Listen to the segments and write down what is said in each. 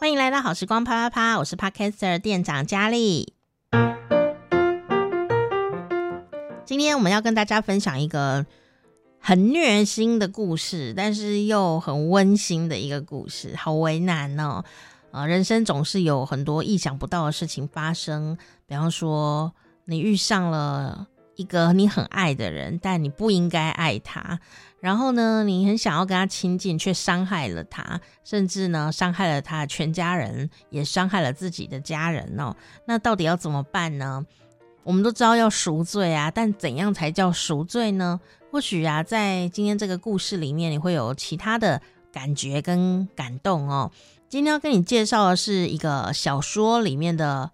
欢迎来到好时光啪啪啪，我是 Podcaster 店长佳丽。今天我们要跟大家分享一个很虐心的故事，但是又很温馨的一个故事。好为难哦，呃，人生总是有很多意想不到的事情发生，比方说你遇上了一个你很爱的人，但你不应该爱他。然后呢，你很想要跟他亲近，却伤害了他，甚至呢，伤害了他的全家人，也伤害了自己的家人哦。那到底要怎么办呢？我们都知道要赎罪啊，但怎样才叫赎罪呢？或许啊，在今天这个故事里面，你会有其他的感觉跟感动哦。今天要跟你介绍的是一个小说里面的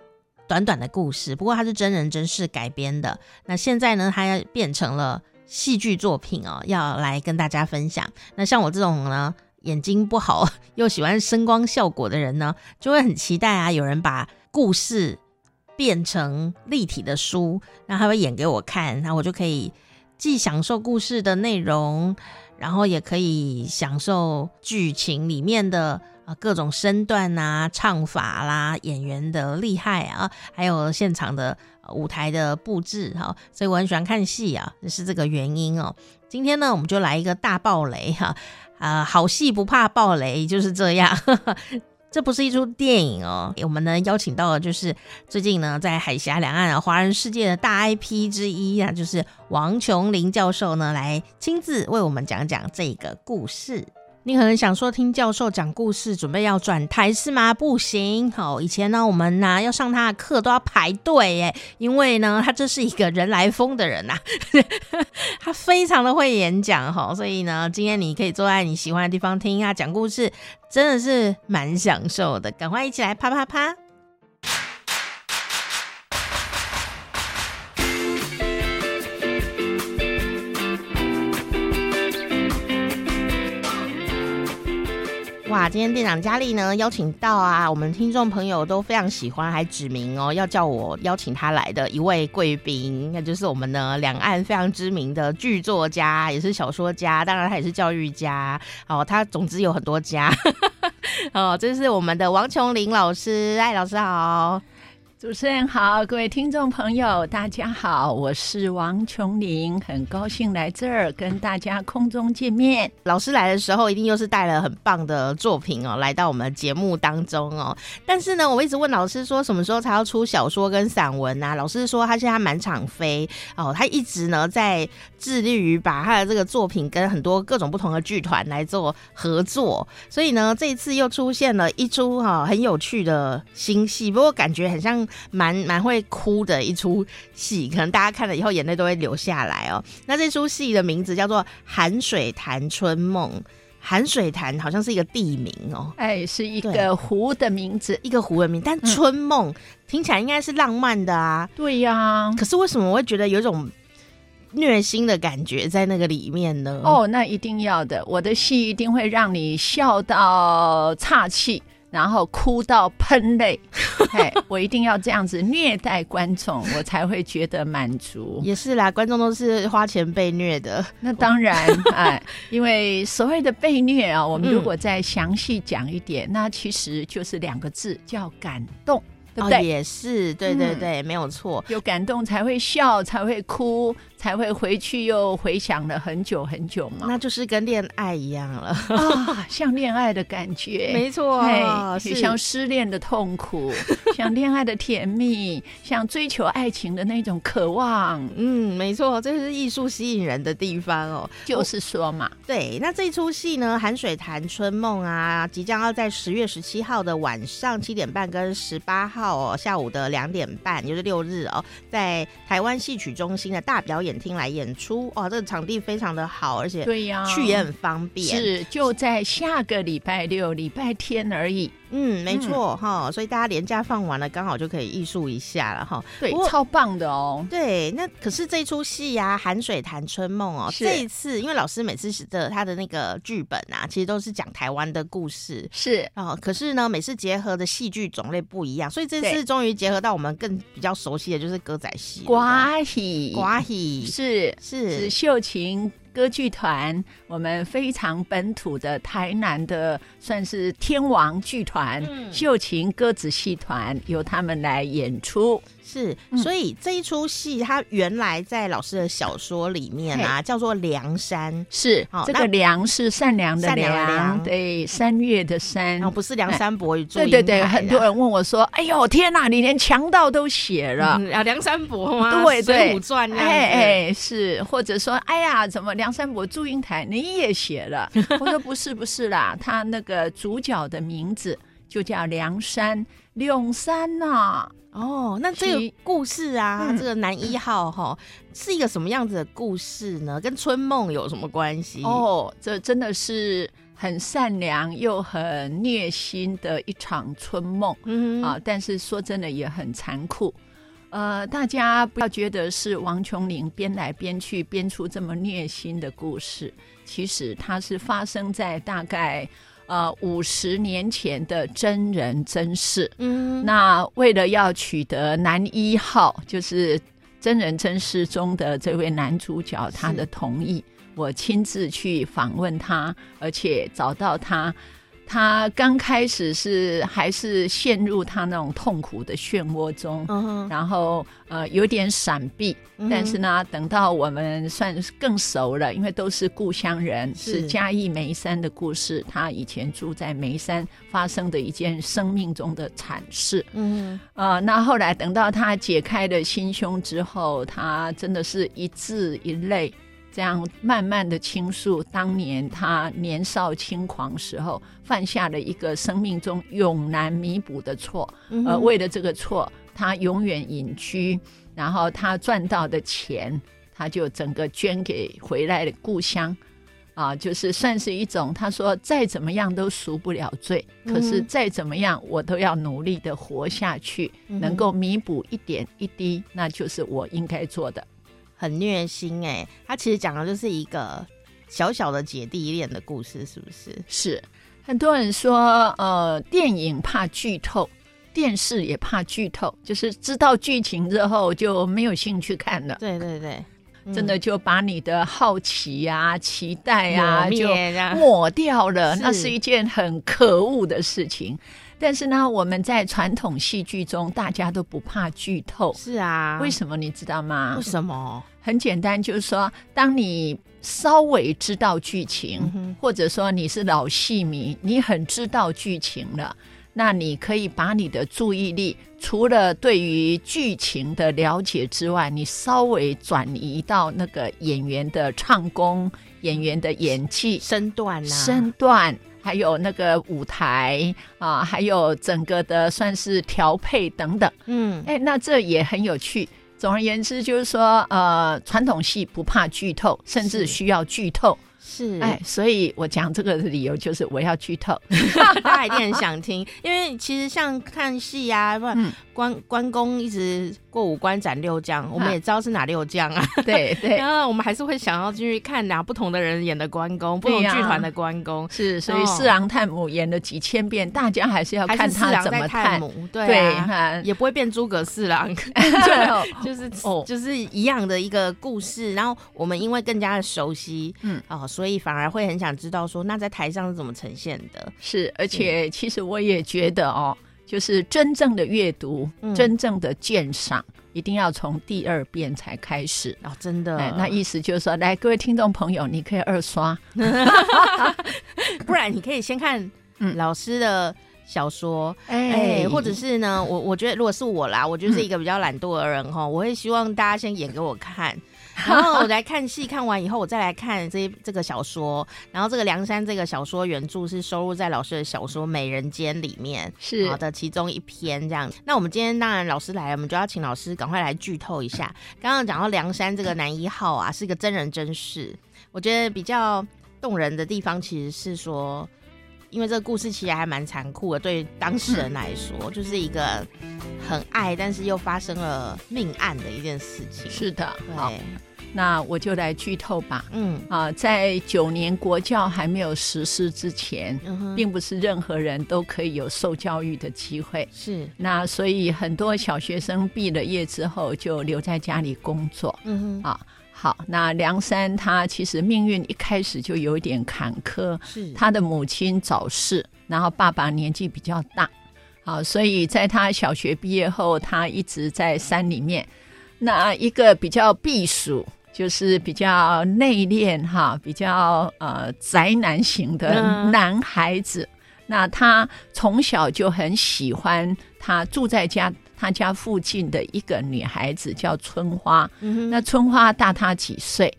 短短的故事，不过它是真人真事改编的。那现在呢，它要变成了。戏剧作品哦，要来跟大家分享。那像我这种呢，眼睛不好 又喜欢声光效果的人呢，就会很期待啊，有人把故事变成立体的书，那他会演给我看，那我就可以既享受故事的内容，然后也可以享受剧情里面的。啊，各种身段啊，唱法啦，演员的厉害啊，还有现场的舞台的布置哈，所以我很喜欢看戏啊，是这个原因哦。今天呢，我们就来一个大爆雷哈，啊，好戏不怕爆雷，就是这样。这不是一出电影哦，我们呢邀请到的就是最近呢在海峡两岸啊华人世界的大 IP 之一啊，就是王琼林教授呢来亲自为我们讲讲这个故事。你可能想说，听教授讲故事，准备要转台是吗？不行，好，以前呢，我们呢要上他的课都要排队耶，因为呢，他这是一个人来疯的人呐，他非常的会演讲哈，所以呢，今天你可以坐在你喜欢的地方听他讲故事，真的是蛮享受的，赶快一起来啪啪啪。今天店长佳丽呢邀请到啊，我们听众朋友都非常喜欢，还指名哦要叫我邀请他来的一位贵宾，那就是我们呢两岸非常知名的剧作家，也是小说家，当然他也是教育家。哦，他总之有很多家。哦，这是我们的王琼林老师，哎，老师好。主持人好，各位听众朋友，大家好，我是王琼林，很高兴来这儿跟大家空中见面。老师来的时候，一定又是带了很棒的作品哦，来到我们的节目当中哦。但是呢，我一直问老师说，什么时候才要出小说跟散文啊？老师说他现在满场飞哦，他一直呢在致力于把他的这个作品跟很多各种不同的剧团来做合作，所以呢，这一次又出现了一出哈很有趣的新戏，不过感觉很像。蛮蛮会哭的一出戏，可能大家看了以后眼泪都会流下来哦。那这出戏的名字叫做《寒水潭春梦》，寒水潭好像是一个地名哦，哎，是一个湖的名字，一个湖的名。但春梦、嗯、听起来应该是浪漫的啊，对呀、啊。可是为什么我会觉得有一种虐心的感觉在那个里面呢？哦，那一定要的，我的戏一定会让你笑到岔气。然后哭到喷泪，嘿，我一定要这样子虐待观众，我才会觉得满足。也是啦，观众都是花钱被虐的。那当然，哎，因为所谓的被虐啊，我们如果再详细讲一点，嗯，那其实就是两个字，叫感动。对不对？哦，也是，对对对，嗯、没有错，有感动才会笑，才会哭，才会回去又回想了很久很久嘛。那就是跟恋爱一样了啊，像恋爱的感觉，没错，也像失恋的痛苦，像恋爱的甜蜜，像追求爱情的那种渴望。嗯，没错，这是艺术吸引人的地方哦。就是说嘛，对，那这一出戏呢，《寒水潭春梦》啊，即将要在十月十七号的晚上七点半跟十八号。哦，下午的两点半，就是六日哦，在台湾戏曲中心的大表演厅来演出。哦，这个场地非常的好，而且对呀，去也很方便。是，就在下个礼拜六、礼拜天而已。嗯，没错哈、嗯，所以大家连假放完了，刚好就可以艺术一下了哈。对，超棒的哦。对，那可是这出戏呀，《寒水潭春梦》哦，这一次因为老师每次的他的那个剧本啊，其实都是讲台湾的故事，是哦。可是呢，每次结合的戏剧种类不一样，所以这次终于结合到我们更比较熟悉的就是歌仔戏，歌仔戏，瓜戏是是，是秀琴。歌剧团，我们非常本土的台南的，算是天王剧团，嗯、秀琴歌子戏团，由他们来演出。是，所以这一出戏，它原来在老师的小说里面啊，叫做《梁山》。是，这个“梁”是善良的“良”，对，三月的“山”，不是梁山伯与祝英台。对对对，很多人问我说：“哎呦，天哪，你连强盗都写了啊？梁山伯吗？对对，水浒传哎哎，是，或者说，哎呀，怎么梁山伯祝英台你也写了？我说不是不是啦，他那个主角的名字就叫梁山，梁山呐。”哦，那这个故事啊，嗯、这个男一号哈，是一个什么样子的故事呢？跟春梦有什么关系？哦，这真的是很善良又很虐心的一场春梦，嗯啊，但是说真的也很残酷。呃，大家不要觉得是王琼玲编来编去编出这么虐心的故事，其实它是发生在大概。呃，五十年前的真人真事，嗯，那为了要取得男一号，就是真人真事中的这位男主角他的同意，我亲自去访问他，而且找到他。他刚开始是还是陷入他那种痛苦的漩涡中，uh. 然后呃有点闪避，uh. 但是呢，等到我们算是更熟了，因为都是故乡人，是，嘉义梅山的故事。他以前住在梅山，发生的一件生命中的惨事。嗯、uh. 呃，那后来等到他解开了心胸之后，他真的是一字一泪。这样慢慢的倾诉，当年他年少轻狂时候犯下了一个生命中永难弥补的错，嗯、而为了这个错，他永远隐居，然后他赚到的钱，他就整个捐给回来的故乡，啊，就是算是一种，他说再怎么样都赎不了罪，嗯、可是再怎么样我都要努力的活下去，嗯、能够弥补一点一滴，那就是我应该做的。很虐心哎、欸，他其实讲的就是一个小小的姐弟恋的故事，是不是？是很多人说，呃，电影怕剧透，电视也怕剧透，就是知道剧情之后就没有兴趣看了。对对对，嗯、真的就把你的好奇呀、啊、期待啊就抹掉了，是那是一件很可恶的事情。但是呢，我们在传统戏剧中，大家都不怕剧透。是啊，为什么你知道吗？为什么？很简单，就是说，当你稍微知道剧情，嗯、或者说你是老戏迷，你很知道剧情了，那你可以把你的注意力，除了对于剧情的了解之外，你稍微转移到那个演员的唱功、演员的演技、身段啊，身段。还有那个舞台啊，还有整个的算是调配等等，嗯，哎，那这也很有趣。总而言之，就是说，呃，传统戏不怕剧透，甚至需要剧透。是，哎，所以我讲这个的理由就是我要剧透，大家一定很想听，因为其实像看戏啊，不关关公一直过五关斩六将，我们也知道是哪六将啊，对 对，然后我们还是会想要进去看哪不同的人演的关公，不同剧团的关公，是，所以四郎探母演了几千遍，大家还是要看他怎么探。母，对，也不会变诸葛四郎，对，就是哦就是一样的一个故事，然后我们因为更加的熟悉，嗯，哦，所以。反而会很想知道说，那在台上是怎么呈现的？是，而且其实我也觉得哦，就是真正的阅读，嗯、真正的鉴赏，一定要从第二遍才开始哦。真的，哎，那意思就是说，来，各位听众朋友，你可以二刷 不然你可以先看老师的小说，哎、嗯，或者是呢，我我觉得如果是我啦，我就是一个比较懒惰的人哈，嗯、我会希望大家先演给我看。然后我来看戏，看完以后我再来看这这个小说。然后这个梁山这个小说原著是收录在老师的小说《美人间》里面，是好的其中一篇这样。那我们今天当然老师来了，我们就要请老师赶快来剧透一下。刚刚讲到梁山这个男一号啊，是一个真人真事。我觉得比较动人的地方其实是说，因为这个故事其实还蛮残酷的，对当事人来说，就是一个很爱但是又发生了命案的一件事情。是的，对。那我就来剧透吧。嗯啊，在九年国教还没有实施之前，嗯、并不是任何人都可以有受教育的机会。是，那所以很多小学生毕了业之后就留在家里工作。嗯哼啊。好，那梁山他其实命运一开始就有一点坎坷，是他的母亲早逝，然后爸爸年纪比较大，好，所以在他小学毕业后，他一直在山里面。那一个比较避暑，就是比较内敛哈，比较呃宅男型的男孩子。嗯、那他从小就很喜欢他住在家。他家附近的一个女孩子叫春花，嗯、那春花大他几岁，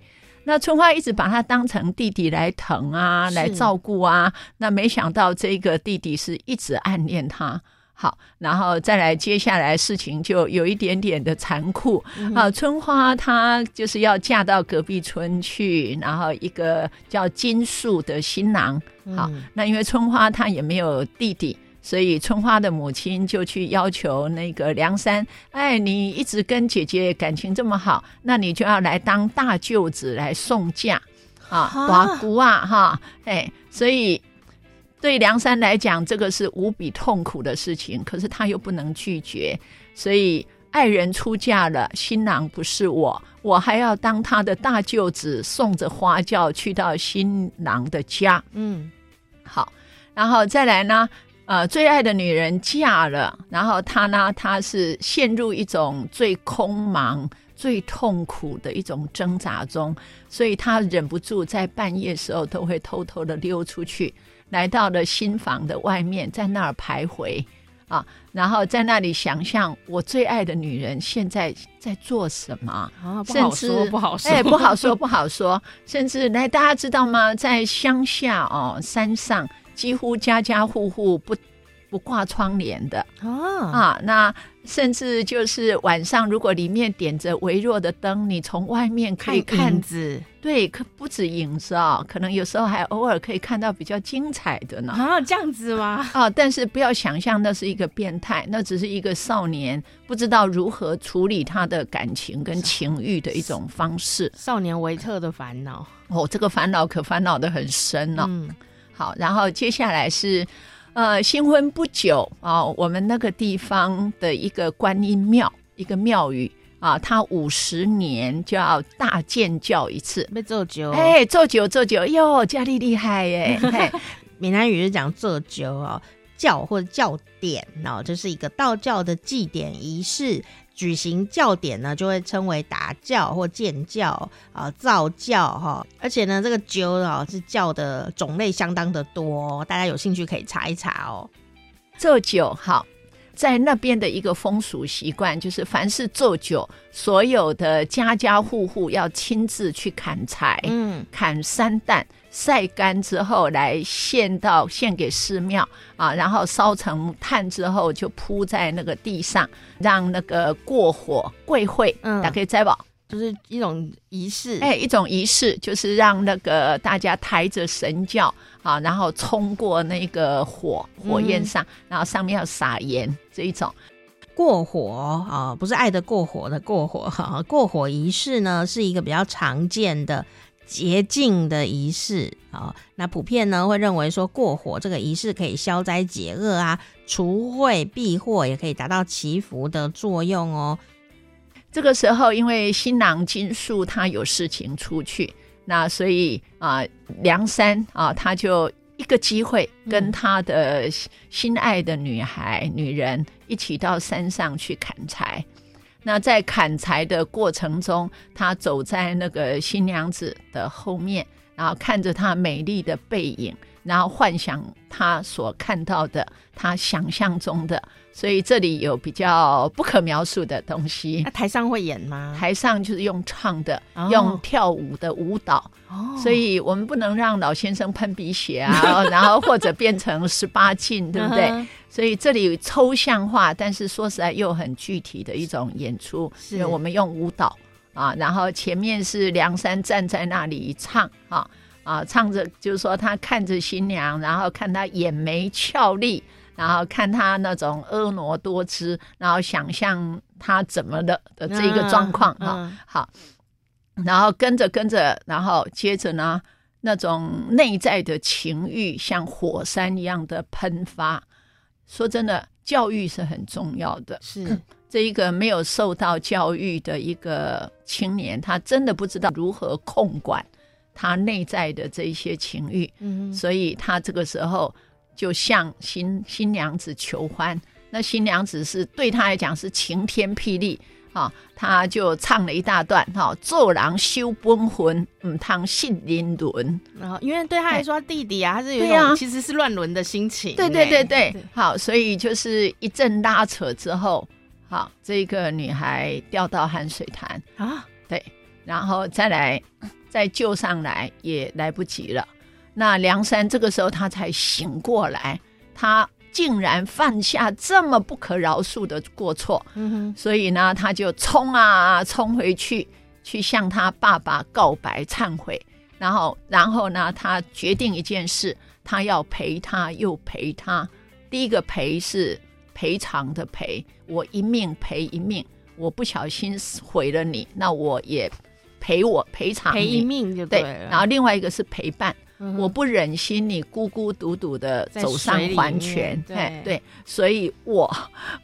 那春花一直把他当成弟弟来疼啊，是来照顾啊。那没想到这个弟弟是一直暗恋他。好，然后再来接下来事情就有一点点的残酷、嗯、啊。春花她就是要嫁到隔壁村去，然后一个叫金树的新郎。好，嗯、那因为春花她也没有弟弟。所以春花的母亲就去要求那个梁山，哎，你一直跟姐姐感情这么好，那你就要来当大舅子来送嫁啊，寡姑啊，哈，哎，所以对梁山来讲，这个是无比痛苦的事情，可是他又不能拒绝，所以爱人出嫁了，新郎不是我，我还要当他的大舅子，送着花轿去到新郎的家，嗯，好，然后再来呢。呃，最爱的女人嫁了，然后他呢，他是陷入一种最空茫、最痛苦的一种挣扎中，所以他忍不住在半夜时候都会偷偷的溜出去，来到了新房的外面，在那儿徘徊。啊，然后在那里想象我最爱的女人现在在做什么？啊，甚至，不好说，哎，不好说，不好说，甚至来，大家知道吗？在乡下哦，山上。几乎家家户户不不挂窗帘的。啊。啊，那甚至就是晚上，如果里面点着微弱的灯，你从外面可以看，看影子，对，可不止影子啊、哦，可能有时候还偶尔可以看到比较精彩的呢。啊，这样子吗？啊，但是不要想象那是一个变态，那只是一个少年不知道如何处理他的感情跟情欲的一种方式，少年维特的烦恼。哦，这个烦恼可烦恼的很深呢、哦。嗯。好，然后接下来是，呃，新婚不久啊、哦，我们那个地方的一个观音庙，一个庙宇啊，它五十年就要大建教一次，被做酒，哎，做酒做酒哟，家里厉害耶！闽南语是讲做酒哦，教或者教典哦，这、就是一个道教的祭典仪式。举行教典呢，就会称为打教或建教啊、造教哈。而且呢，这个灸啊是教的种类相当的多，大家有兴趣可以查一查哦。做酒好，在那边的一个风俗习惯就是，凡是做酒，所有的家家户户要亲自去砍柴，嗯，砍三担。晒干之后来献到献给寺庙啊，然后烧成炭之后就铺在那个地上，让那个过火跪会，嗯，打开斋宝，就是一种仪式，哎，一种仪式就是让那个大家抬着神轿啊，然后冲过那个火火焰上，嗯、然后上面要撒盐这一种过火啊，不是爱的过火的过火哈、啊，过火仪式呢是一个比较常见的。洁净的仪式啊，那普遍呢会认为说过火这个仪式可以消灾解厄啊，除秽避祸，也可以达到祈福的作用哦。这个时候，因为新郎金树他有事情出去，那所以啊，梁山啊，他就一个机会跟他的心爱的女孩、嗯、女人一起到山上去砍柴。那在砍柴的过程中，他走在那个新娘子的后面，然后看着她美丽的背影，然后幻想他所看到的，他想象中的。所以这里有比较不可描述的东西。那台上会演吗？台上就是用唱的，哦、用跳舞的舞蹈。哦，所以我们不能让老先生喷鼻血啊，然后或者变成十八禁，对不对？嗯所以这里抽象化，但是说实在又很具体的一种演出，是我们用舞蹈啊，然后前面是梁山站在那里唱啊啊，唱着就是说他看着新娘，然后看她眼眉俏丽，然后看他那种婀娜多姿，然后想象他怎么的的这一个状况哈、嗯嗯、好，然后跟着跟着，然后接着呢，那种内在的情欲像火山一样的喷发。说真的，教育是很重要的。是，这一个没有受到教育的一个青年，他真的不知道如何控管他内在的这一些情欲，嗯，所以他这个时候就向新新娘子求欢。那新娘子是对他来讲是晴天霹雳啊，他就唱了一大段哈，做人修本分，唔通信人伦。然后因为对他来说，弟弟啊，他是有一种其实是乱伦的心情。对对对对，好，所以就是一阵拉扯之后。好，这个女孩掉到汗水潭啊，对，然后再来再救上来也来不及了。那梁山这个时候他才醒过来，他竟然犯下这么不可饶恕的过错，嗯哼，所以呢，他就冲啊冲回去，去向他爸爸告白忏悔，然后然后呢，他决定一件事，他要陪他又陪他，第一个陪是。赔偿的赔，我一命赔一命，我不小心毁了你，那我也赔我赔偿赔一命就对了。对，然后另外一个是陪伴，嗯、我不忍心你孤孤独独的走上黄泉，对对，所以我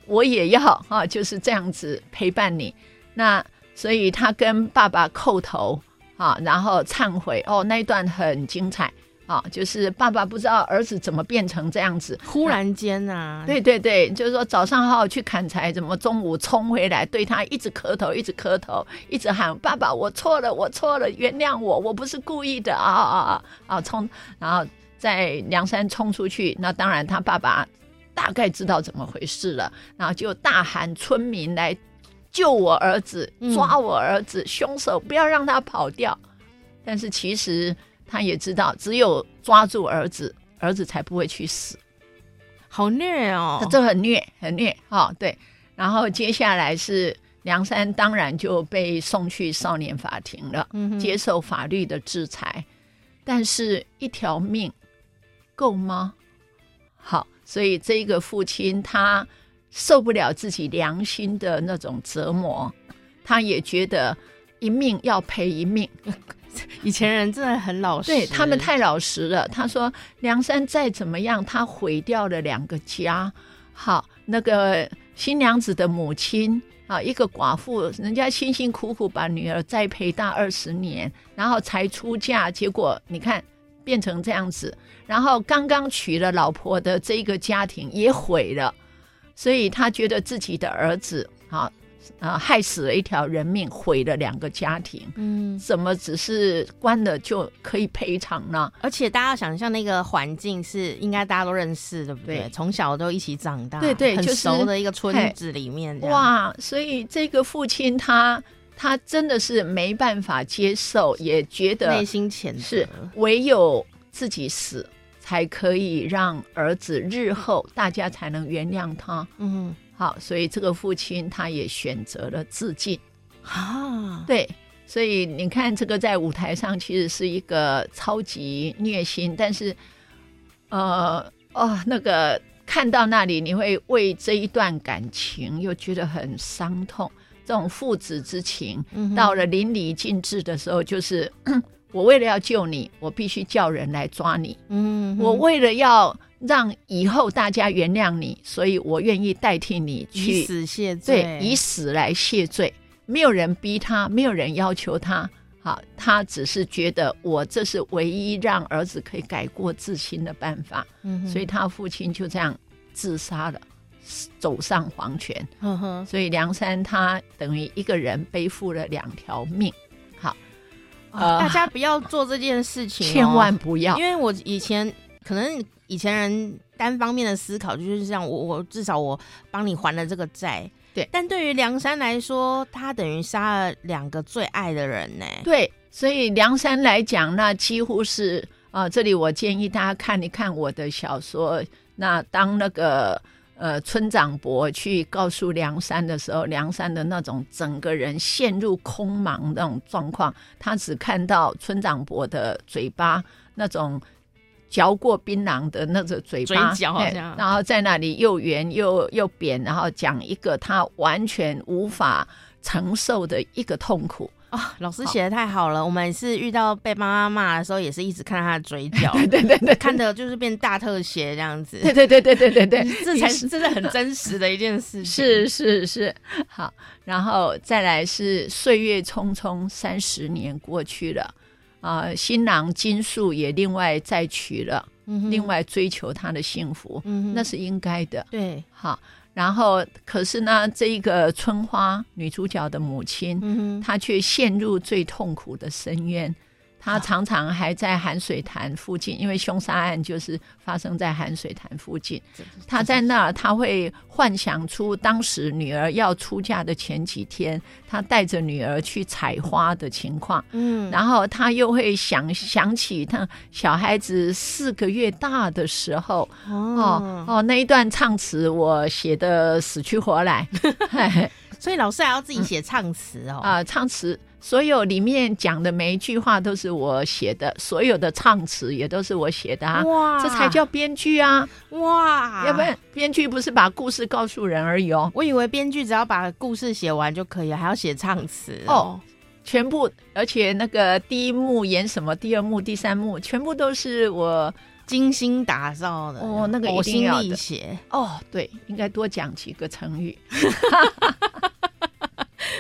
我也要啊，就是这样子陪伴你。那所以他跟爸爸叩头啊，然后忏悔哦，那一段很精彩。啊、哦，就是爸爸不知道儿子怎么变成这样子，忽然间啊，对对对，就是说早上好好去砍柴，怎么中午冲回来对他一直磕头，一直磕头，一直喊爸爸，我错了，我错了，原谅我，我不是故意的啊啊啊啊！冲，然后在梁山冲出去，那当然他爸爸大概知道怎么回事了，然后就大喊村民来救我儿子，抓我儿子，凶手不要让他跑掉，但是其实。他也知道，只有抓住儿子，儿子才不会去死。好虐哦，这很虐，很虐哈、哦。对，然后接下来是梁山，当然就被送去少年法庭了，嗯、接受法律的制裁。但是，一条命够吗？好，所以这个父亲他受不了自己良心的那种折磨，他也觉得一命要赔一命。以前人真的很老实，对他们太老实了。他说梁山再怎么样，他毁掉了两个家。好，那个新娘子的母亲啊，一个寡妇，人家辛辛苦苦把女儿栽培大二十年，然后才出嫁，结果你看变成这样子。然后刚刚娶了老婆的这个家庭也毁了，所以他觉得自己的儿子啊。啊！害死了一条人命，毁了两个家庭。嗯，怎么只是关了就可以赔偿呢？而且大家想象那个环境是应该大家都认识，对不对？从小都一起长大，对对，很熟的一个村子里面。哇！所以这个父亲他他真的是没办法接受，也觉得内心浅，是唯有自己死才可以让儿子日后大家才能原谅他。嗯。好，所以这个父亲他也选择了自尽啊。对，所以你看，这个在舞台上其实是一个超级虐心，但是，呃，哦，那个看到那里，你会为这一段感情又觉得很伤痛。这种父子之情，到了淋漓尽致的时候，就是 我为了要救你，我必须叫人来抓你。嗯，我为了要。让以后大家原谅你，所以我愿意代替你去以死谢罪，对，以死来谢罪。没有人逼他，没有人要求他，好，他只是觉得我这是唯一让儿子可以改过自新的办法。嗯，所以他父亲就这样自杀了，走上黄泉。所以梁山他等于一个人背负了两条命。好，呃，大家不要做这件事情哦，千万不要，因为我以前可能。以前人单方面的思考就是这样，我我至少我帮你还了这个债，对。但对于梁山来说，他等于杀了两个最爱的人呢。对，所以梁山来讲，那几乎是啊、呃。这里我建议大家看一看我的小说。那当那个呃村长伯去告诉梁山的时候，梁山的那种整个人陷入空茫那种状况，他只看到村长伯的嘴巴那种。嚼过槟榔的那个嘴巴，嘴角好像，然后在那里又圆又又扁，然后讲一个他完全无法承受的一个痛苦。哦，老师写的太好了。好我们是遇到被妈妈骂的时候，也是一直看他的嘴角，对对对，对，看的就是变大特写这样子。对对对对对对对，这才是真的很真实的一件事情。是是是，好，然后再来是岁月匆匆，三十年过去了啊、呃，新郎金树也另外再娶了，嗯、另外追求他的幸福，嗯、那是应该的。对，好。然后，可是呢，这一个春花女主角的母亲，嗯、她却陷入最痛苦的深渊。他常常还在寒水潭附近，因为凶杀案就是发生在寒水潭附近。他在那儿，他会幻想出当时女儿要出嫁的前几天，他带着女儿去采花的情况。嗯，然后他又会想想起他小孩子四个月大的时候，哦哦，那一段唱词我写的死去活来，所以老师还要自己写唱词哦。啊、嗯呃，唱词。所有里面讲的每一句话都是我写的，所有的唱词也都是我写的啊！哇，这才叫编剧啊！哇，要不然编剧不是把故事告诉人而已哦。我以为编剧只要把故事写完就可以了，还要写唱词哦，哦，全部，而且那个第一幕演什么，第二幕、第三幕，全部都是我精心打造的哦。那个呕心沥血哦，对，应该多讲几个成语。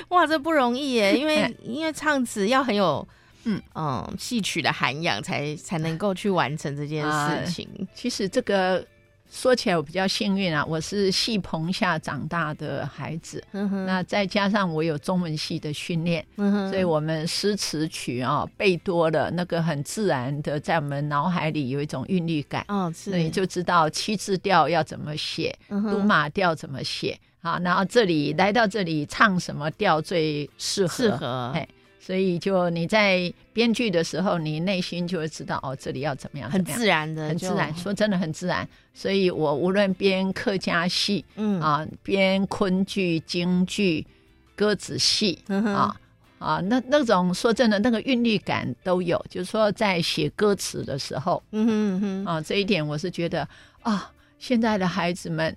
哇，这不容易耶！因为因为唱词要很有嗯嗯戏曲的涵养，才才能够去完成这件事情。啊、其实这个说起来我比较幸运啊，我是戏棚下长大的孩子，嗯、那再加上我有中文系的训练，嗯、所以我们诗词曲啊背多了，那个很自然的在我们脑海里有一种韵律感。哦，是，所以就知道七字调要怎么写，都马调怎么写。好，然后这里来到这里唱什么调最适合？适合，哎，所以就你在编剧的时候，你内心就会知道哦，这里要怎么样，很自然的，很自然。说真的，很自然。所以我无论编客家戏，嗯啊，编昆剧、京剧、歌子戏，嗯、啊啊，那那种说真的，那个韵律感都有。就是说，在写歌词的时候，嗯哼嗯哼，啊，这一点我是觉得啊，现在的孩子们。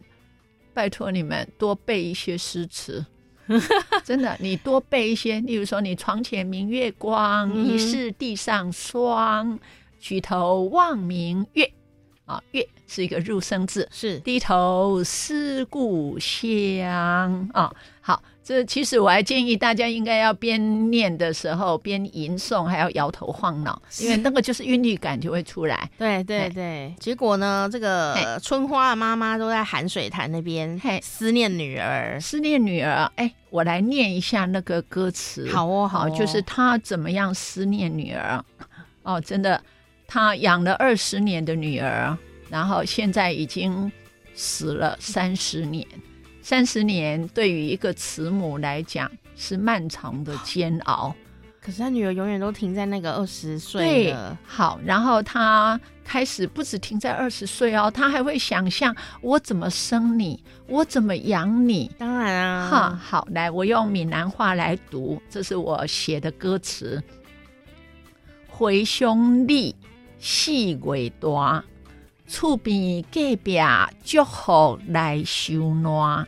拜托你们多背一些诗词，真的，你多背一些。例如说，你床前明月光，嗯、疑是地上霜。举头望明月，啊，月是一个入声字，是低头思故乡啊，好。这其实我还建议大家应该要边念的时候边吟诵，还要摇头晃脑，因为那个就是韵律感就会出来。对对对，结果呢，这个春花的妈妈都在寒水潭那边思念女儿，思念女儿。哎，我来念一下那个歌词。好哦，好哦，就是她怎么样思念女儿。哦，真的，她养了二十年的女儿，然后现在已经死了三十年。三十年对于一个慈母来讲是漫长的煎熬，可是他女儿永远都停在那个二十岁了。好，然后他开始不止停在二十岁哦，他还会想象我怎么生你，我怎么养你。当然啊，哈，好，来，我用闽南话来读，这是我写的歌词：回兄弟，细月大，厝边隔壁祝福来收暖。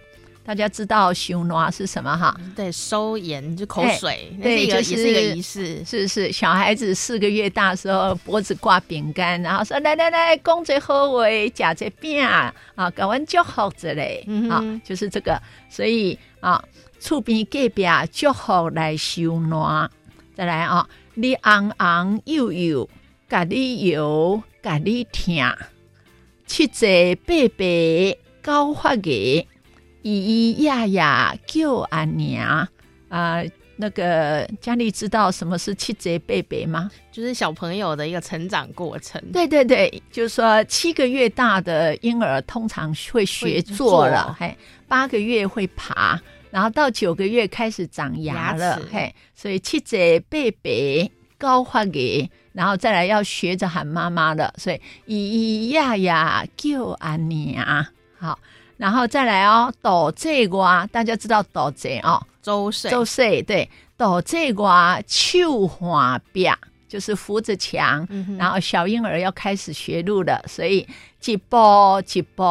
大家知道“收暖”是什么哈？对，收盐就口水，对，这个也是一个仪式。是是，小孩子四个月大的时候，脖子挂饼干，然后说：“来来来，讲这好话，夹这饼啊，搞完祝福之类。”啊，就是这个。所以啊，厝边隔壁祝福来收暖。再来啊，你昂昂悠悠，家里有家里听，七岁八八高发个。咿咿呀呀叫阿娘啊！那个佳丽知道什么是七节贝贝吗？就是小朋友的一个成长过程。对对对，就是说七个月大的婴儿通常会学坐了，嘿，八个月会爬，然后到九个月开始长牙了，牙嘿，所以七节贝贝高发给，然后再来要学着喊妈妈了，所以咿咿呀呀叫阿娘，好。然后再来哦，倒这瓜，大家知道倒这哦，周岁周岁对，倒这瓜手画壁就是扶着墙，嗯、然后小婴儿要开始学路了，所以一步一步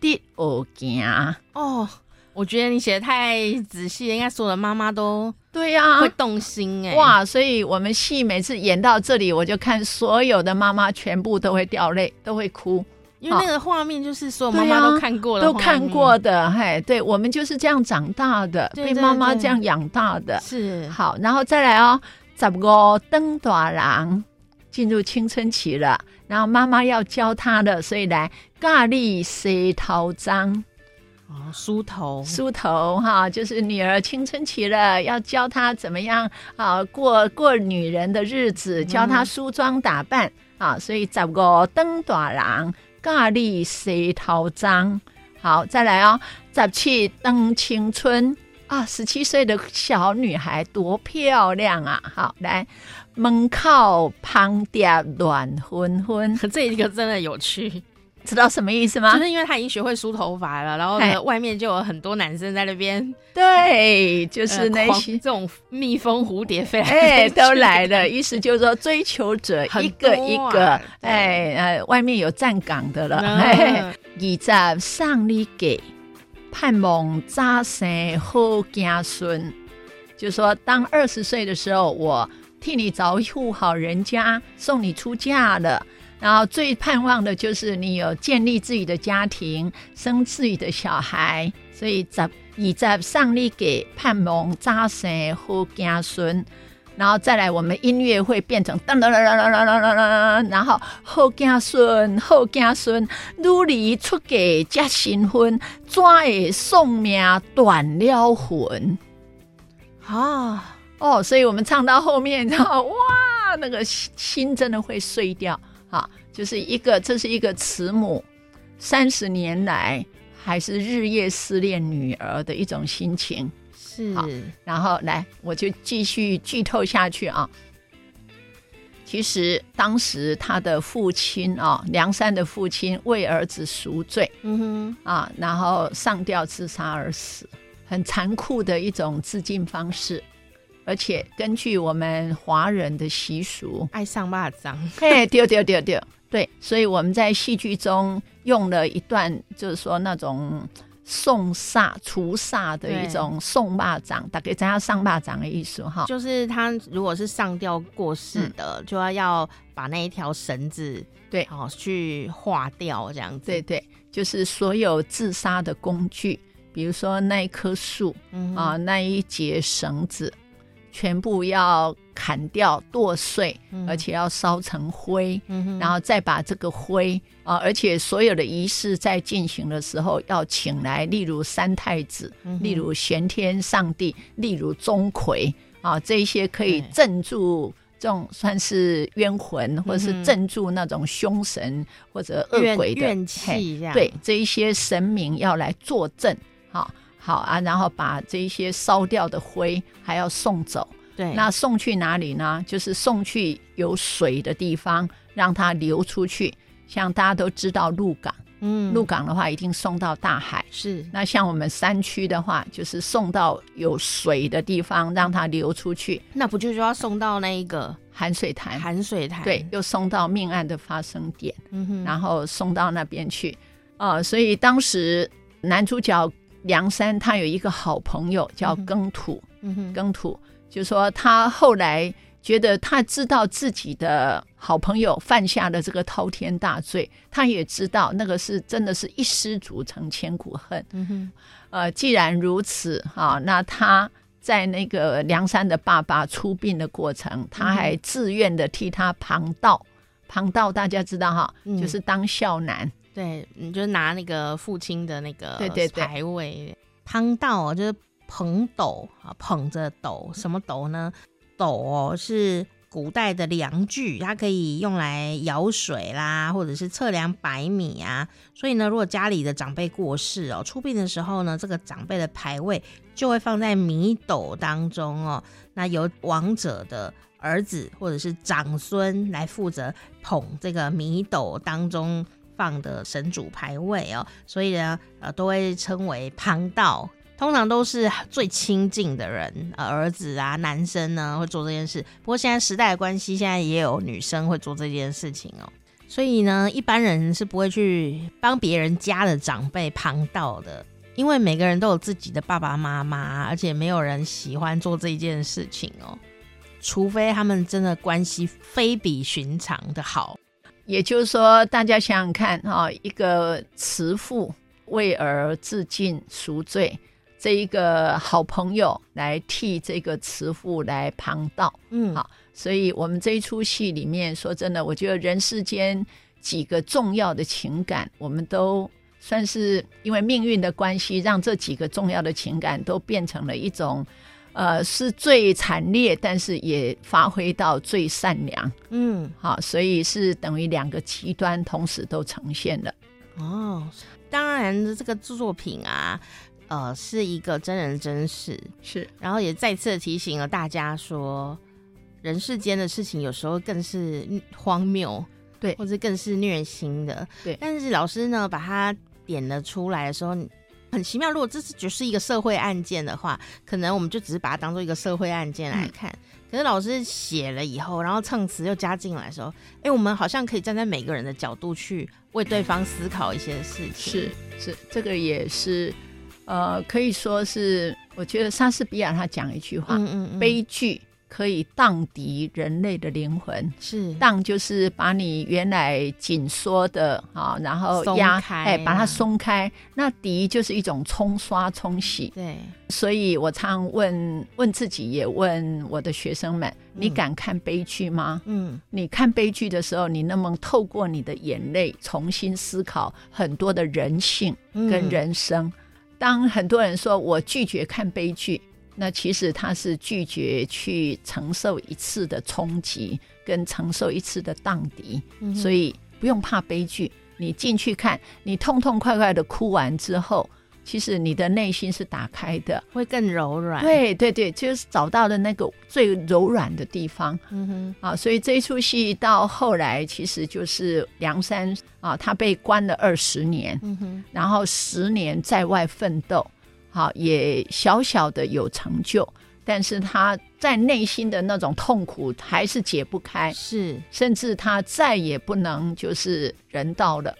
的学行。哦，我觉得你写的太仔细了，应该所有的妈妈都对呀会动心哎、欸。哇，所以我们戏每次演到这里，我就看所有的妈妈全部都会掉泪，都会哭。因为那个画面就是所有妈妈都看过了、啊，都看过的，嘿，对，我们就是这样长大的，对对对，被妈妈这样养大的，是好，然后再来哦，十个登大郎进入青春期了，然后妈妈要教他的，所以来咖喱洗头章。哦，梳头，梳头哈，就是女儿青春期了，要教她怎么样啊过过女人的日子，教她梳妆打扮、嗯、啊，所以十个登大人。大力洗头章，好，再来哦。十七登青春啊，十七岁的小女孩多漂亮啊！好，来门靠旁蝶乱昏昏，这一个真的有趣。知道什么意思吗？就是因为他已经学会梳头发了，然后呢，外面就有很多男生在那边，对，就是那些、呃、这种蜜蜂、蝴蝶飞来，哎，都来了。意思就是说，追求者一个一个，啊、哎，呃，外面有站岗的了。二十送你给盼望早生好家孙，就说当二十岁的时候，我替你找一户好人家，送你出嫁了。然后最盼望的就是你有建立自己的家庭，生自己的小孩，所以在以在上力给盼望扎生好子孙，然后再来我们音乐会变成噔噔噔噔噔噔噔噔，然后后家孙后家孙，努力出嫁结新婚，怎会送命断了魂啊？哦，所以我们唱到后面，然后哇，那个心真的会碎掉。啊，就是一个，这是一个慈母三十年来还是日夜思念女儿的一种心情。是，然后来，我就继续剧透下去啊。其实当时他的父亲啊，梁山的父亲为儿子赎罪，嗯哼，啊，然后上吊自杀而死，很残酷的一种自尽方式。而且根据我们华人的习俗，爱上骂脏，嘿，丢丢丢丢，对，所以我们在戏剧中用了一段，就是说那种送煞除煞的一种送骂脏，大概怎样上骂脏的意思哈？就是他如果是上吊过世的，嗯、就要要把那一条绳子对，好去化掉这样子，对对，就是所有自杀的工具，比如说那一棵树、嗯、啊，那一节绳子。全部要砍掉、剁碎，而且要烧成灰，嗯、然后再把这个灰啊，而且所有的仪式在进行的时候要请来，例如三太子，嗯、例如玄天上帝，例如钟馗啊，这些可以镇住这种算是冤魂，或者是镇住那种凶神或者恶鬼的怨气。对，这一些神明要来作证，好。好啊，然后把这一些烧掉的灰还要送走。对，那送去哪里呢？就是送去有水的地方，让它流出去。像大家都知道鹿港，嗯，鹿港的话一定送到大海。是。那像我们山区的话，就是送到有水的地方，让它流出去。那不就是要送到那一个含水潭？含水潭。对，又送到命案的发生点。嗯哼。然后送到那边去。啊、呃，所以当时男主角。梁山他有一个好朋友叫耕土，嗯哼，耕土就说他后来觉得他知道自己的好朋友犯下了这个滔天大罪，他也知道那个是真的是一失足成千古恨。嗯哼，呃，既然如此啊，那他在那个梁山的爸爸出殡的过程，他还自愿的替他旁道，旁道大家知道哈，就是当孝男。对，你就拿那个父亲的那个对对牌位，汤道就是捧斗啊，捧着斗，什么斗呢？斗哦是古代的量具，它可以用来舀水啦，或者是测量百米啊。所以呢，如果家里的长辈过世哦，出殡的时候呢，这个长辈的牌位就会放在米斗当中哦。那由王者的儿子或者是长孙来负责捧这个米斗当中。放的神主牌位哦，所以呢，呃，都会称为旁道，通常都是最亲近的人，呃，儿子啊，男生呢会做这件事。不过现在时代的关系，现在也有女生会做这件事情哦。所以呢，一般人是不会去帮别人家的长辈旁道的。因为每个人都有自己的爸爸妈妈，而且没有人喜欢做这件事情哦，除非他们真的关系非比寻常的好。也就是说，大家想想看哈，一个慈父为儿自尽赎罪，这一个好朋友来替这个慈父来旁道，嗯，好，所以我们这一出戏里面，说真的，我觉得人世间几个重要的情感，我们都算是因为命运的关系，让这几个重要的情感都变成了一种。呃，是最惨烈，但是也发挥到最善良。嗯，好，所以是等于两个极端同时都呈现了。哦，当然，这个作品啊，呃，是一个真人真事，是，然后也再次提醒了大家说，人世间的事情有时候更是荒谬，对，或者更是虐心的，对。但是老师呢，把它点了出来的时候。很奇妙，如果这是只是一个社会案件的话，可能我们就只是把它当做一个社会案件来看。嗯、可是老师写了以后，然后唱词又加进来的时候，哎，我们好像可以站在每个人的角度去为对方思考一些事情。是是，这个也是，呃，可以说是，我觉得莎士比亚他讲一句话，嗯嗯嗯，悲剧。可以荡涤人类的灵魂，是荡就是把你原来紧缩的啊，然后压开，哎，把它松开。那涤就是一种冲刷、冲洗。对，所以我常问问自己，也问我的学生们：你敢看悲剧吗？嗯，你看悲剧的时候，你能不能透过你的眼泪重新思考很多的人性跟人生？嗯、当很多人说我拒绝看悲剧。那其实他是拒绝去承受一次的冲击，跟承受一次的荡涤，嗯、所以不用怕悲剧。你进去看，你痛痛快快的哭完之后，其实你的内心是打开的，会更柔软。对对对，就是找到了那个最柔软的地方。嗯哼，啊，所以这一出戏到后来，其实就是梁山啊，他被关了二十年，嗯哼，然后十年在外奋斗。好，也小小的有成就，但是他在内心的那种痛苦还是解不开，是，甚至他再也不能就是人道了，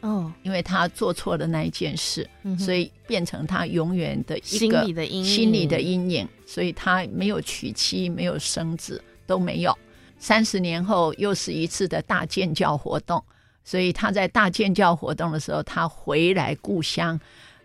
哦，因为他做错了那一件事，嗯、所以变成他永远的一个心理的阴影，心理的阴影，所以他没有娶妻，没有生子，都没有。三十年后又是一次的大建教活动，所以他在大建教活动的时候，他回来故乡。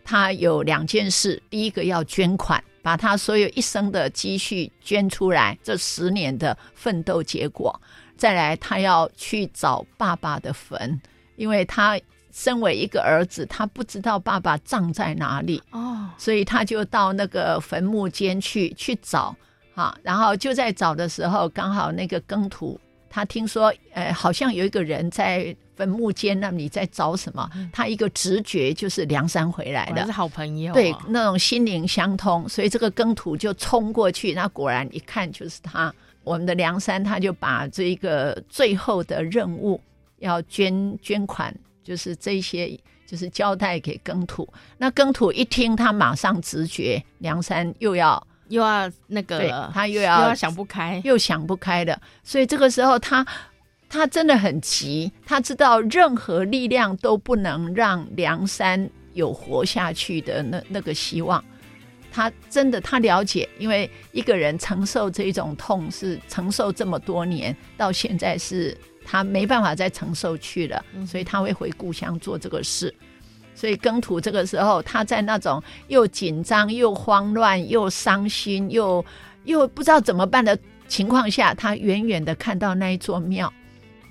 他有两件事，第一个要捐款，把他所有一生的积蓄捐出来，这十年的奋斗结果。再来，他要去找爸爸的坟，因为他身为一个儿子，他不知道爸爸葬在哪里哦，所以他就到那个坟墓间去去找啊。然后就在找的时候，刚好那个耕土，他听说，呃，好像有一个人在。坟墓间，那里在找什么？他一个直觉就是梁山回来的，是好朋友，对，那种心灵相通，所以这个耕土就冲过去，那果然一看就是他，我们的梁山，他就把这个最后的任务要捐捐款，就是这些，就是交代给耕土。那耕土一听，他马上直觉，梁山又要又要那个，他又要又要想不开，又想不开的，所以这个时候他。他真的很急，他知道任何力量都不能让梁山有活下去的那那个希望。他真的，他了解，因为一个人承受这种痛是承受这么多年，到现在是他没办法再承受去了，所以他会回故乡做这个事。所以耕土这个时候，他在那种又紧张又慌乱又伤心又又不知道怎么办的情况下，他远远的看到那一座庙。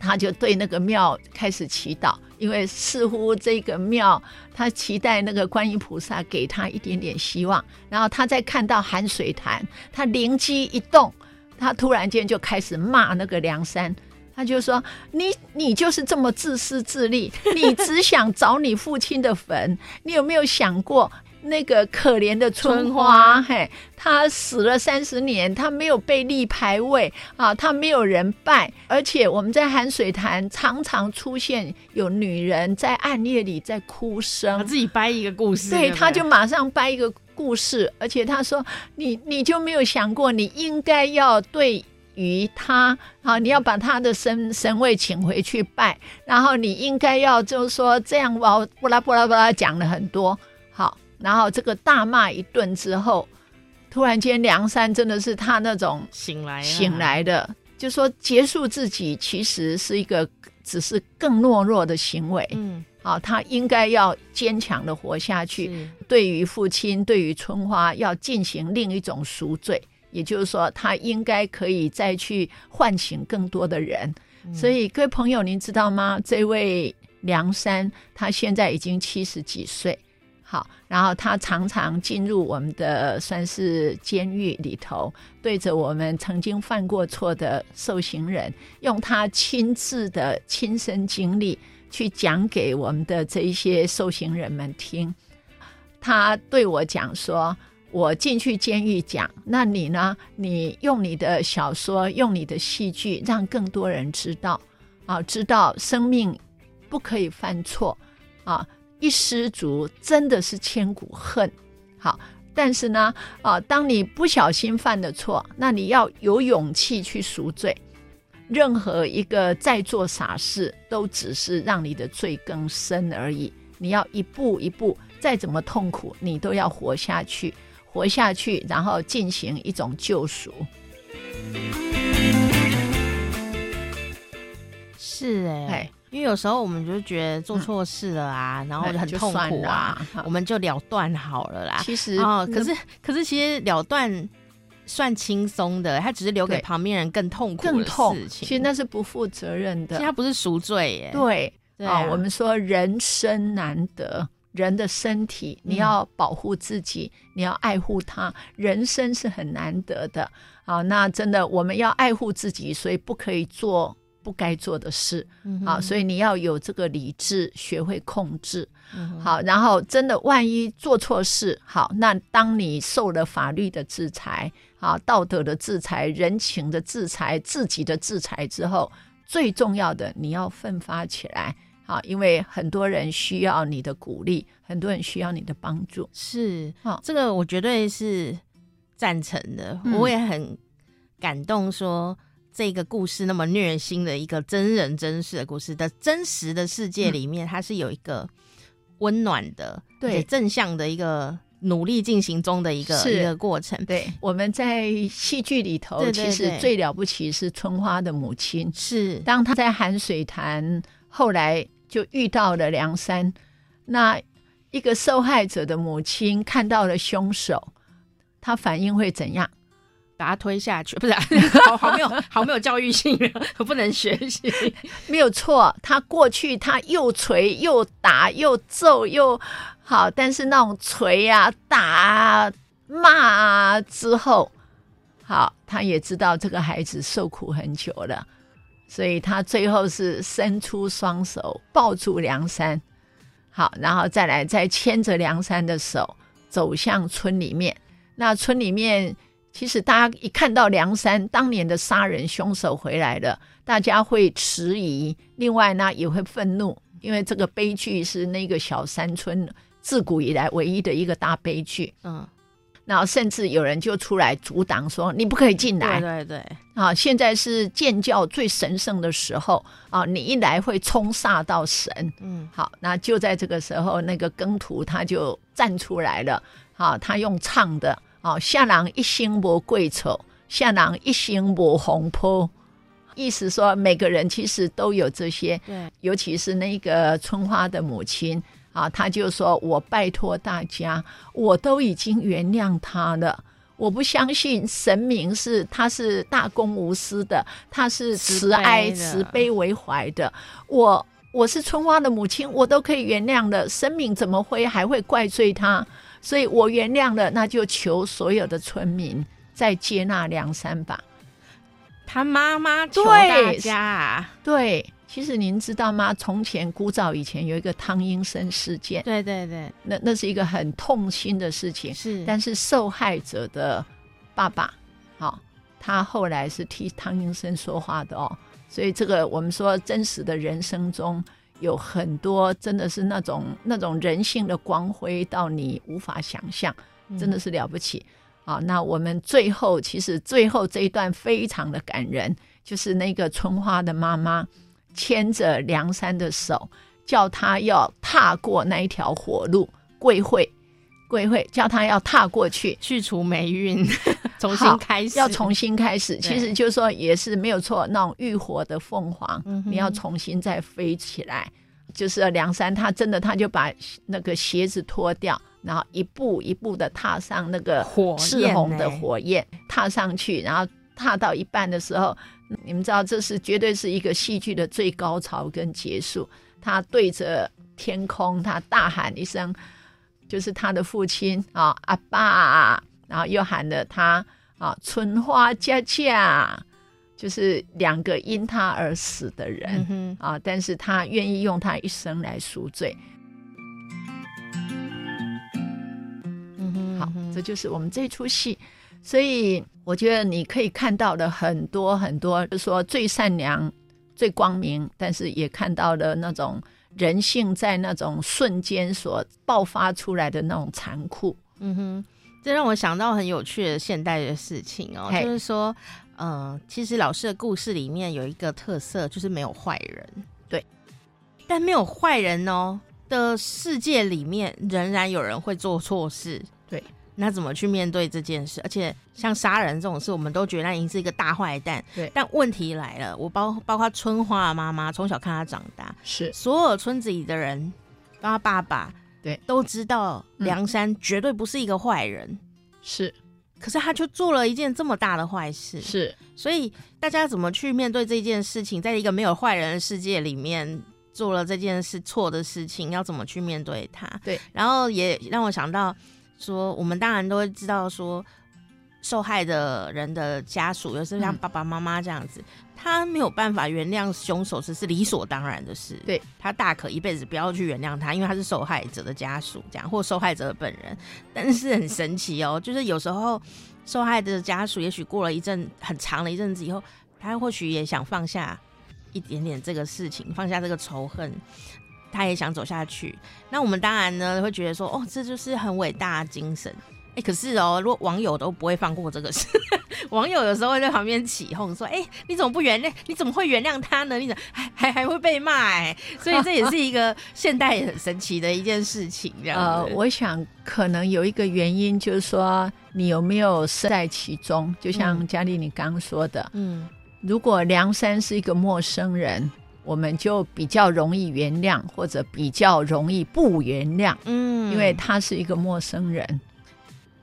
他就对那个庙开始祈祷，因为似乎这个庙他期待那个观音菩萨给他一点点希望。然后他再看到寒水潭，他灵机一动，他突然间就开始骂那个梁山。他就说：“你你就是这么自私自利，你只想找你父亲的坟，你有没有想过？”那个可怜的春花，嘿，他死了三十年，他没有被立牌位啊，他没有人拜，而且我们在寒水潭常常出现有女人在暗夜里在哭声，他自己掰一个故事，对，他就马上掰一个故事，而且他说，你你就没有想过，你应该要对于他好，你要把他的神神位请回去拜，然后你应该要就是说这样哇，巴拉巴拉巴拉讲了很多，好。然后这个大骂一顿之后，突然间梁山真的是他那种醒来醒来的，就说结束自己其实是一个只是更懦弱的行为。嗯，啊，他应该要坚强的活下去。对于父亲，对于春花，要进行另一种赎罪，也就是说，他应该可以再去唤醒更多的人。嗯、所以，各位朋友，您知道吗？这位梁山，他现在已经七十几岁。好，然后他常常进入我们的算是监狱里头，对着我们曾经犯过错的受刑人，用他亲自的亲身经历去讲给我们的这一些受刑人们听。他对我讲说：“我进去监狱讲，那你呢？你用你的小说，用你的戏剧，让更多人知道啊，知道生命不可以犯错啊。”一失足真的是千古恨，好，但是呢，啊，当你不小心犯的错，那你要有勇气去赎罪。任何一个再做傻事，都只是让你的罪更深而已。你要一步一步，再怎么痛苦，你都要活下去，活下去，然后进行一种救赎。是哎、欸。因为有时候我们就觉得做错事了啊，嗯、然后很痛苦啊，我们就了断好了啦。其实哦，可是可是其实了断算轻松的，他只是留给旁边人更痛苦的事情。更痛，其实那是不负责任的，其实他不是赎罪耶。对啊、哦，我们说人生难得，人的身体你要保护自己，嗯、你要爱护他，人生是很难得的啊、哦。那真的我们要爱护自己，所以不可以做。不该做的事，好，所以你要有这个理智，学会控制，嗯、好，然后真的万一做错事，好，那当你受了法律的制裁，啊，道德的制裁，人情的制裁，自己的制裁之后，最重要的你要奋发起来，啊，因为很多人需要你的鼓励，很多人需要你的帮助，是，好，这个我绝对是赞成的，嗯、我也很感动，说。这个故事那么虐心的一个真人真事的故事的真实的世界里面，嗯、它是有一个温暖的、对正向的一个努力进行中的一个是一个过程。对，我们在戏剧里头，对对对，其实最了不起是春花的母亲。是，当她在寒水潭后来就遇到了梁山，那一个受害者的母亲看到了凶手，她反应会怎样？把他推下去，不是、啊、好好没有 好没有教育性，不能学习。没有错，他过去他又捶又打又揍又好，但是那种捶啊打啊骂啊之后，好，他也知道这个孩子受苦很久了，所以他最后是伸出双手抱住梁山，好，然后再来再牵着梁山的手走向村里面，那村里面。其实大家一看到梁山当年的杀人凶手回来了，大家会迟疑，另外呢也会愤怒，因为这个悲剧是那个小山村自古以来唯一的一个大悲剧。嗯，然后甚至有人就出来阻挡说：“你不可以进来。”对对对，啊，现在是建教最神圣的时候啊，你一来会冲煞到神。嗯，好，那就在这个时候，那个耕徒他就站出来了，啊，他用唱的。哦，下郎一心无贵丑，下郎一心无红坡。意思说，每个人其实都有这些。对，尤其是那个春花的母亲啊，他就说：“我拜托大家，我都已经原谅他了。我不相信神明是他是大公无私的，他是慈爱慈悲为怀的。我我是春花的母亲，我都可以原谅了，神明怎么会还会怪罪他？”所以我原谅了，那就求所有的村民再接纳梁山吧。他妈妈求大家啊，对，其实您知道吗？从前古早以前有一个汤英生事件，对对对，那那是一个很痛心的事情。是，但是受害者的爸爸，好、哦，他后来是替汤英生说话的哦。所以这个我们说真实的人生中。有很多真的是那种那种人性的光辉，到你无法想象，真的是了不起啊！那我们最后其实最后这一段非常的感人，就是那个春花的妈妈牵着梁山的手，叫他要踏过那一条火路，贵会，贵会叫他要踏过去，去除霉运，重新开始，要重新开始。其实就是说也是没有错，那种浴火的凤凰，你要重新再飞起来。就是梁山，他真的他就把那个鞋子脱掉，然后一步一步的踏上那个赤红的火焰，踏上去，然后踏到一半的时候，你们知道这是绝对是一个戏剧的最高潮跟结束。他对着天空，他大喊一声。就是他的父亲啊，阿爸，然后又喊了他啊，春花佳佳，就是两个因他而死的人、嗯、啊，但是他愿意用他一生来赎罪。嗯哼，好，这就是我们这出戏，所以我觉得你可以看到的很多很多，就是说最善良、最光明，但是也看到了那种。人性在那种瞬间所爆发出来的那种残酷，嗯哼，这让我想到很有趣的现代的事情哦，就是说，嗯、呃，其实老师的故事里面有一个特色，就是没有坏人，对，但没有坏人哦的世界里面，仍然有人会做错事，对。那怎么去面对这件事？而且像杀人这种事，我们都觉得那已经是一个大坏蛋。对，但问题来了，我包包括春花的妈妈，从小看她长大，是所有村子里的人，包括爸爸，对，都知道梁山绝对不是一个坏人。是、嗯，可是他就做了一件这么大的坏事。是，所以大家怎么去面对这件事情？在一个没有坏人的世界里面，做了这件事错的事情，要怎么去面对他？对，然后也让我想到。说我们当然都会知道，说受害的人的家属，有时候像爸爸妈妈这样子，嗯，他没有办法原谅凶手，这是理所当然的事。对，他大可一辈子不要去原谅他，因为他是受害者的家属，这样或受害者的本人。但是很神奇哦，就是有时候受害者的家属，也许过了一阵很长的一阵子以后，他或许也想放下一点点这个事情，放下这个仇恨。他也想走下去，那我们当然呢会觉得说，哦，这就是很伟大的精神。哎，可是哦，如果网友都不会放过这个事，网友有时候会在旁边起哄说，哎，你怎么不原谅？你怎么会原谅他呢？你怎么还还还会被骂？哎，所以这也是一个现代很神奇的一件事情。这样呃，我想可能有一个原因就是说，你有没有身在其中？就像佳丽你刚刚说的，嗯，如果梁山是一个陌生人。我们就比较容易原谅，或者比较容易不原谅，嗯，因为他是一个陌生人。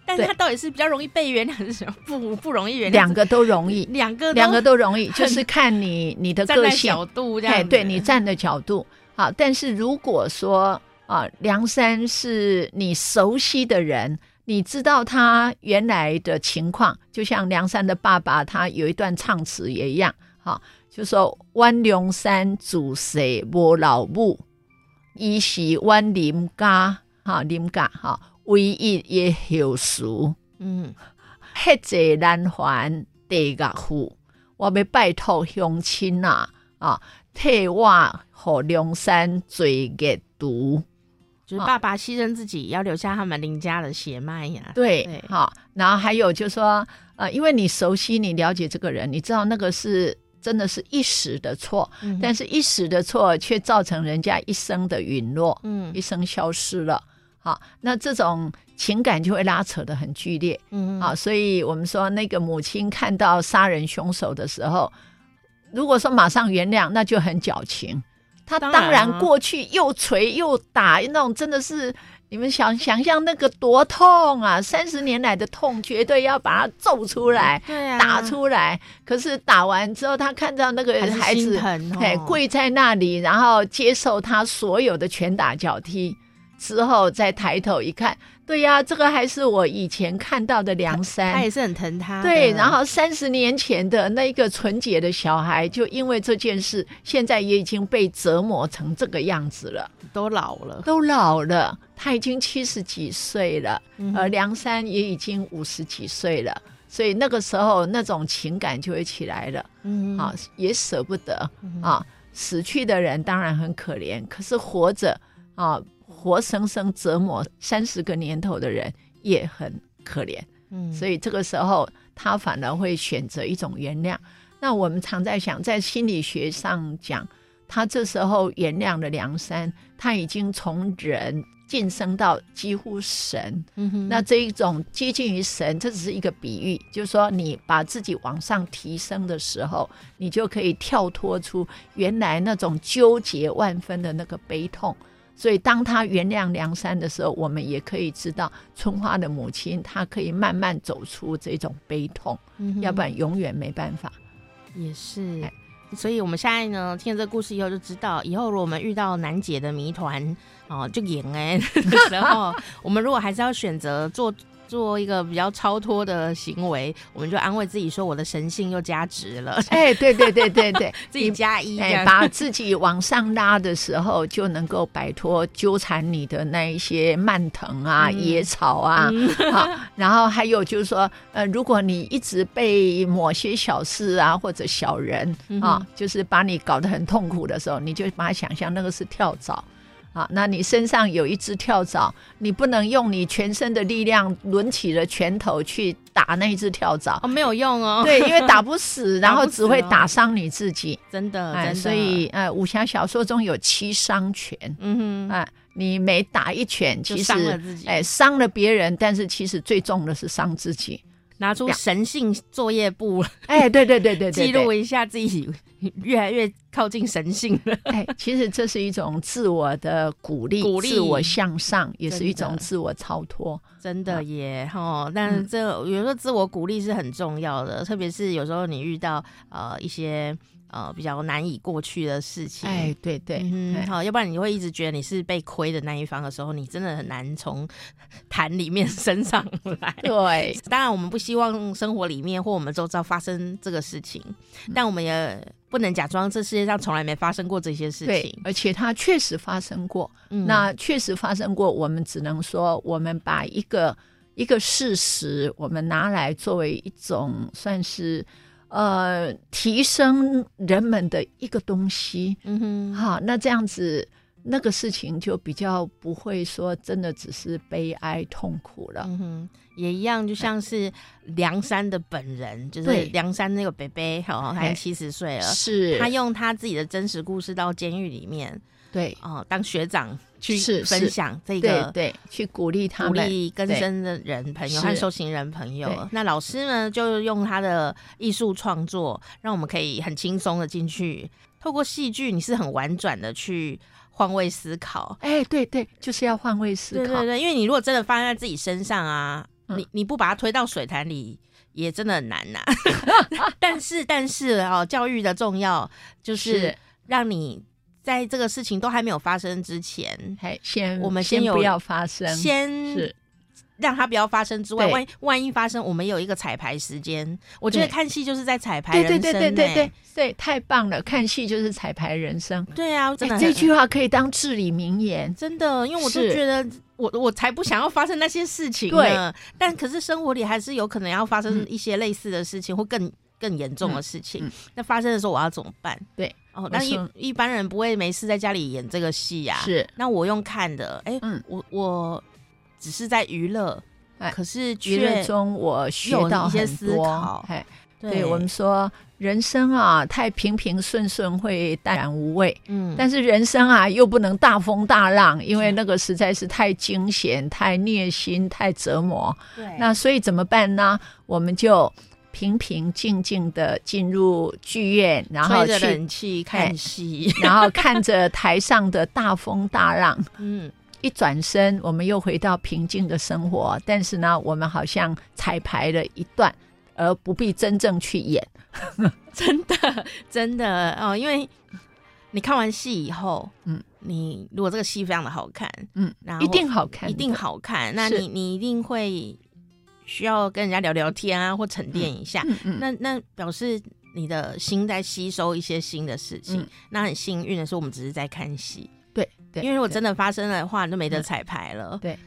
但是他到底是比较容易被原谅，还是什么不不容易原谅？两个都容易，两个两个都容易，就是看你你的个性角度这样。对，你站的角度好。但是如果说啊，梁山是你熟悉的人，你知道他原来的情况，就像梁山的爸爸，他有一段唱词也一样，好。就说阮梁山自细无老母，伊是阮林家哈林家哈唯一的后嗣。嗯，迄个难还地岳父，我要拜托乡亲呐啊，替我和梁山做个毒。就是爸爸牺牲自己，要留下他们林家的血脉呀。对，好，然后还有就是说，呃，因为你熟悉、你了解这个人，你知道那个是。真的是一时的错，嗯，但是一时的错却造成人家一生的陨落，嗯，一生消失了。好，那这种情感就会拉扯的很剧烈，嗯，好，所以我们说那个母亲看到杀人凶手的时候，如果说马上原谅，那就很矫情。他当然过去又捶又打，那种真的是。你们想想象那个多痛啊！三十年来的痛，绝对要把它揍出来，对啊，打出来。可是打完之后，他看到那个孩子，哎，跪在那里，然后接受他所有的拳打脚踢。之后再抬头一看，对呀、啊，这个还是我以前看到的梁山，他也是很疼他。对，然后三十年前的那一个纯洁的小孩，就因为这件事，现在也已经被折磨成这个样子了，都老了，都老了。他已经七十几岁了，嗯、而梁山也已经五十几岁了，所以那个时候那种情感就会起来了。嗯，啊，也舍不得啊，死去的人当然很可怜，可是活着啊。活生生折磨三十个年头的人也很可怜，嗯，所以这个时候他反而会选择一种原谅。那我们常在想，在心理学上讲，他这时候原谅了梁山，他已经从人晋升到几乎神。嗯哼，那这一种接近于神，这只是一个比喻，就是说你把自己往上提升的时候，你就可以跳脱出原来那种纠结万分的那个悲痛。所以，当他原谅梁山的时候，我们也可以知道春花的母亲，她可以慢慢走出这种悲痛，嗯、要不然永远没办法。也是，所以我们现在呢，听了这个故事以后，就知道以后如果我们遇到难解的谜团哦，就赢哎的时候，我们如果还是要选择做。做一个比较超脱的行为，我们就安慰自己说：“我的神性又加值了。”哎，对对对对对，自己加一，哎，把自己往上拉的时候，就能够摆脱纠缠你的那一些蔓藤啊、嗯、野草啊。嗯、好，然后还有就是说，呃，如果你一直被某些小事啊或者小人啊，就是把你搞得很痛苦的时候，你就把它想象那个是跳蚤。啊，那你身上有一只跳蚤，你不能用你全身的力量抡起了拳头去打那一只跳蚤，哦，没有用哦。对，因为打不死，然后只会打伤你自己。真的。所以，呃，武侠小说中有七伤拳。嗯哼，哎，你每打一拳，其实伤了自己，哎，伤了别人，但是其实最重的是伤自己。拿出神性作业簿，哎，对对对对对，记录一下自己 越来越靠近神性了。哎，其实这是一种自我的鼓励，鼓励自我向上，也是一种自我超脱。真的耶，哈、哦！但是这有时候自我鼓励是很重要的，嗯、特别是有时候你遇到呃一些。呃，比较难以过去的事情，哎，对对，嗯，好，要不然你会一直觉得你是被亏的那一方的时候，你真的很难从坛里面 升上来。对，当然我们不希望生活里面或我们周遭发生这个事情，嗯、但我们也不能假装这世界上从来没发生过这些事情。对，而且它确实发生过，嗯、那确实发生过，我们只能说，我们把一个一个事实，我们拿来作为一种算是。呃，提升人们的一个东西，嗯哼，好，那这样子那个事情就比较不会说真的只是悲哀痛苦了，嗯哼，也一样，就像是梁山的本人，嗯、就是梁山那个伯伯，哈，他七十岁了，是。他用他自己的真实故事到监狱里面。对。哦，当学长去分享这个，对对，去鼓励他们，鼓励更生的人朋友和受刑人朋友。那老师呢，就用他的艺术创作，让我们可以很轻松的进去。透过戏剧，你是很婉转的去换位思考。哎，对对，就是要换位思考。对对对，因为你如果真的发生在自己身上啊，嗯、你你不把它推到水潭里，也真的很难呐、啊。但是但是哦，教育的重要就是让你。在这个事情都还没有发生之前，先我们先，不要发生，先是让它不要发生之外，万一万一发生，我们有一个彩排时间。我觉得看戏就是在彩排人生，对对对对对对，对，太棒了！看戏就是彩排人生，对啊，真的这句话可以当至理名言，真的，因为我就觉得我我才不想要发生那些事情呢。对但可是生活里还是有可能要发生一些类似的事情，嗯、或更更严重的事情。嗯嗯、那发生的时候，我要怎么办？对。哦，那一一般人不会没事在家里演这个戏呀。是，那我用看的，哎，嗯，我我只是在娱乐，可是娱乐中我学到一些思考。哎，对我们说，人生啊，太平平顺顺会淡然无味。嗯，但是人生啊，又不能大风大浪，因为那个实在是太惊险、太虐心、太折磨。对，那所以怎么办呢？我们就。平平静静的进入剧院，然后去冷气看戏，然后看着台上的大风大浪。嗯，一转身，我们又回到平静的生活。但是呢，我们好像彩排了一段，而不必真正去演。真的，真的哦，因为你看完戏以后，嗯，你如果这个戏非常的好看，嗯，然后一定好看，一定好看。那你你一定会。需要跟人家聊聊天啊，或沉淀一下。嗯嗯、那那表示你的心在吸收一些新的事情。嗯、那很幸运的是，我们只是在看戏。对，对，因为如果真的发生了的话，就没得彩排了。对。《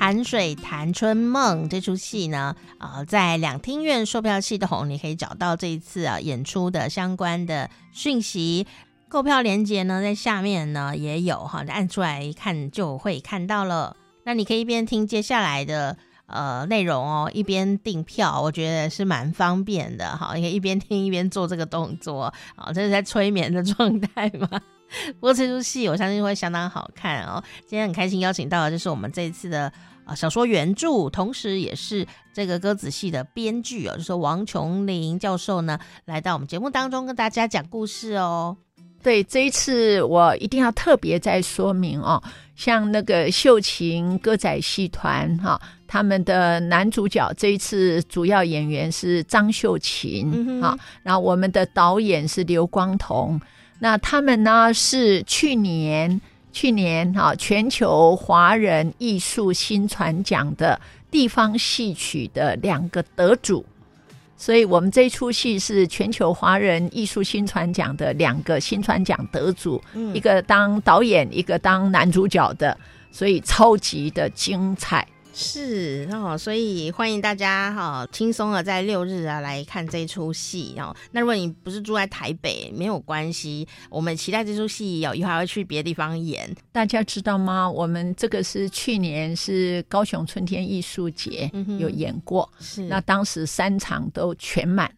寒水潭春梦》这出戏呢，呃，在两厅院售票系统，你可以找到这一次啊演出的相关的讯息。购票链接呢，在下面呢也有哈，按出来一看就会看到了。那你可以一边听接下来的呃内容哦，一边订票，我觉得是蛮方便的哈，你可以一边听一边做这个动作，啊，这是在催眠的状态嘛。不过这出戏我相信会相当好看哦。今天很开心邀请到的就是我们这次的啊小说原著，同时也是这个歌仔戏的编剧哦，就是王琼玲教授呢，来到我们节目当中跟大家讲故事哦。对，这一次我一定要特别再说明哦，像那个秀琴歌仔戏团哈，他们的男主角这一次主要演员是张秀琴哈，然后我们的导演是刘光彤。那他们呢是去年去年哈全球华人艺术新传奖的地方戏曲的两个得主，所以我们这出戏是全球华人艺术新传奖的两个新传奖得主，嗯，一个当导演，一个当男主角的，所以超级的精彩。是哦，所以欢迎大家哈，轻松的在六日啊来看这出戏哦。那如果你不是住在台北，没有关系，我们期待这出戏有，以后还会去别的地方演。大家知道吗？我们这个是去年是高雄春天艺术节有演过，嗯、是那当时三场都全满，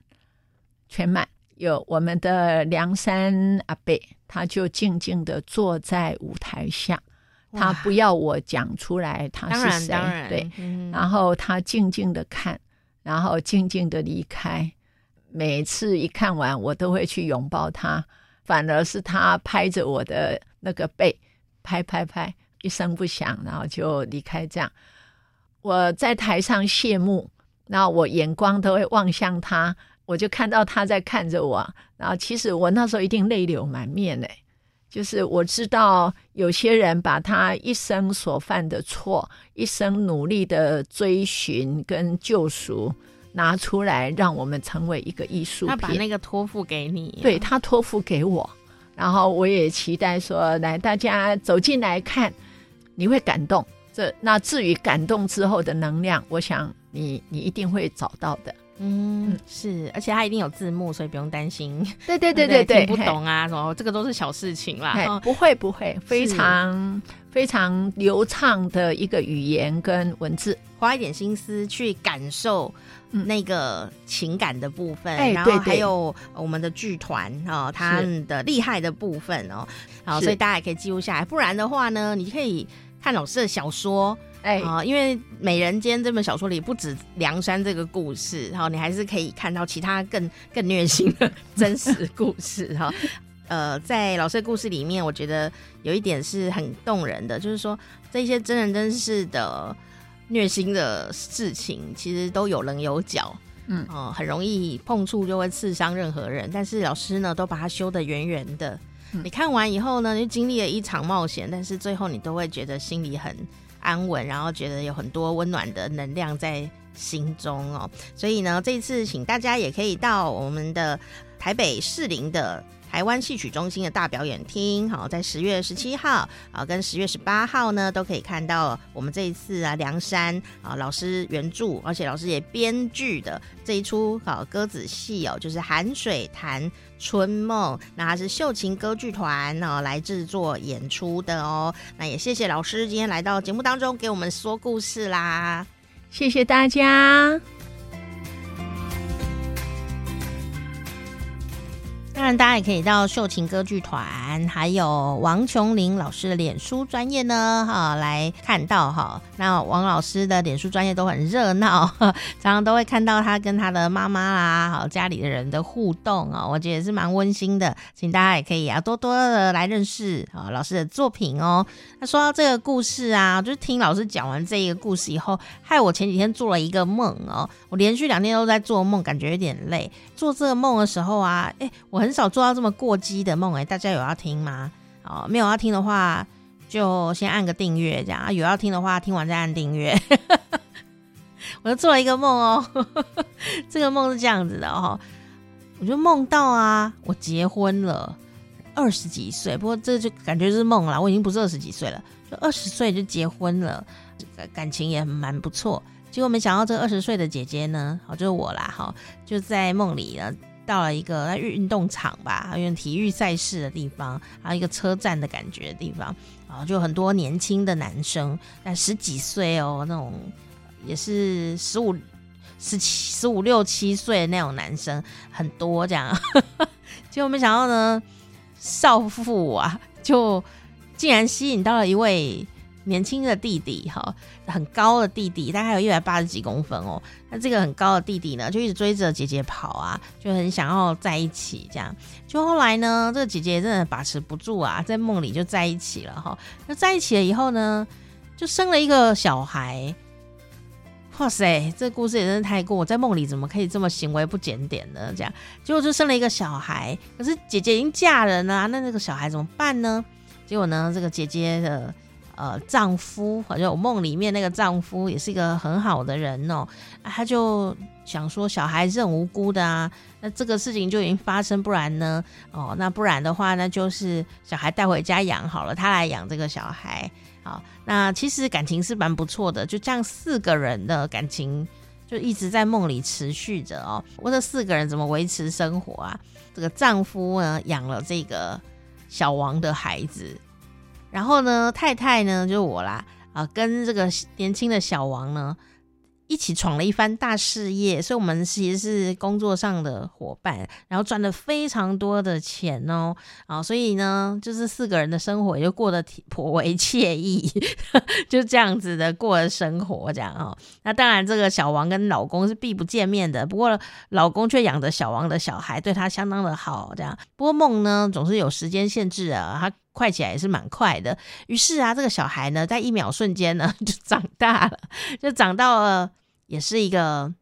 全满。有我们的梁山阿伯，他就静静的坐在舞台下。他不要我讲出来他是谁，对，嗯、然后他静静的看，然后静静的离开。每次一看完，我都会去拥抱他，反而是他拍着我的那个背，拍拍拍，一声不响，然后就离开。这样，我在台上谢幕，然后我眼光都会望向他，我就看到他在看着我，然后其实我那时候一定泪流满面嘞。就是我知道有些人把他一生所犯的错，一生努力的追寻跟救赎拿出来，让我们成为一个艺术品。他把那个托付给你，对，他托付给我，然后我也期待说，来大家走进来看，你会感动。这那至于感动之后的能量，我想你你一定会找到的。嗯，是，而且它一定有字幕，所以不用担心。对对对 对对，听不懂啊什么，这个都是小事情啦。不会不会，非常非常流畅的一个语言跟文字，花一点心思去感受那个情感的部分，嗯、然后还有我们的剧团哦，他们的厉害的部分哦，好，所以大家也可以记录下来。不然的话呢，你可以看老师的小说。哎啊、呃，因为《美人间》这本小说里不止梁山这个故事，然后你还是可以看到其他更更虐心的真实故事哈。呃，在老师的故事里面，我觉得有一点是很动人的，就是说这些真人真事的虐心的事情，其实都有棱有角，嗯，哦、呃，很容易碰触就会刺伤任何人，但是老师呢，都把它修得圆圆的。嗯、你看完以后呢，你就经历了一场冒险，但是最后你都会觉得心里很。安稳，然后觉得有很多温暖的能量在心中哦，所以呢，这次请大家也可以到我们的台北士林的台湾戏曲中心的大表演厅，好，在十月十七号啊跟十月十八号呢，都可以看到我们这一次啊梁山啊老师原著，而且老师也编剧的这一出好歌子戏哦，就是《寒水潭春梦》，那它是秀琴歌剧团哦来制作演出的哦。那也谢谢老师今天来到节目当中给我们说故事啦，谢谢大家。然，大家也可以到秀琴歌剧团，还有王琼玲老师的脸书专业呢，哈，来看到哈。那王老师的脸书专业都很热闹，常常都会看到他跟他的妈妈啦，好家里的人的互动哦，我觉得也是蛮温馨的。请大家也可以啊，多多的来认识啊老师的作品哦。那说到这个故事啊，就是听老师讲完这一个故事以后，害我前几天做了一个梦哦，我连续两天都在做梦，感觉有点累。做这个梦的时候啊，哎，我很。少做到这么过激的梦哎，大家有要听吗？哦，没有要听的话，就先按个订阅这样啊。有要听的话，听完再按订阅。我就做了一个梦哦，这个梦是这样子的哦，我就梦到啊，我结婚了，二十几岁，不过这就感觉是梦了，我已经不是二十几岁了，就二十岁就结婚了，感情也蛮不错。结果没想到这二十岁的姐姐呢，好，就是我啦，哈，就在梦里呢。到了一个运动场吧，还有体育赛事的地方，还有一个车站的感觉的地方然后，就很多年轻的男生，但十几岁哦，那种也是十五、十七、十五六七岁的那种男生很多这样，结果没想到呢，少妇啊，就竟然吸引到了一位。年轻的弟弟哈，很高的弟弟，大概有一百八十几公分哦。那这个很高的弟弟呢，就一直追着姐姐跑啊，就很想要在一起这样。就后来呢，这个姐姐真的把持不住啊，在梦里就在一起了哈。那在一起了以后呢，就生了一个小孩。哇塞，这故事也真的太过！在梦里怎么可以这么行为不检点呢？这样，结果就生了一个小孩。可是姐姐已经嫁人了，那那个小孩怎么办呢？结果呢，这个姐姐的。呃，丈夫，好像我梦里面那个丈夫也是一个很好的人哦，他就想说小孩是很无辜的啊，那这个事情就已经发生，不然呢，哦，那不然的话，那就是小孩带回家养好了，他来养这个小孩，好，那其实感情是蛮不错的，就这样四个人的感情就一直在梦里持续着哦。我这四个人怎么维持生活啊？这个丈夫呢，养了这个小王的孩子。然后呢，太太呢，就是我啦，啊，跟这个年轻的小王呢，一起闯了一番大事业，所以我们其实是工作上的伙伴，然后赚了非常多的钱哦，啊，所以呢，就是四个人的生活也就过得挺颇为惬意，就这样子的过生活这样哦。那当然，这个小王跟老公是避不见面的，不过老公却养着小王的小孩，对他相当的好，这样。不过梦呢，总是有时间限制啊，他。快起来也是蛮快的，于是啊，这个小孩呢，在一秒瞬间呢 就长大了，就长到了也是一个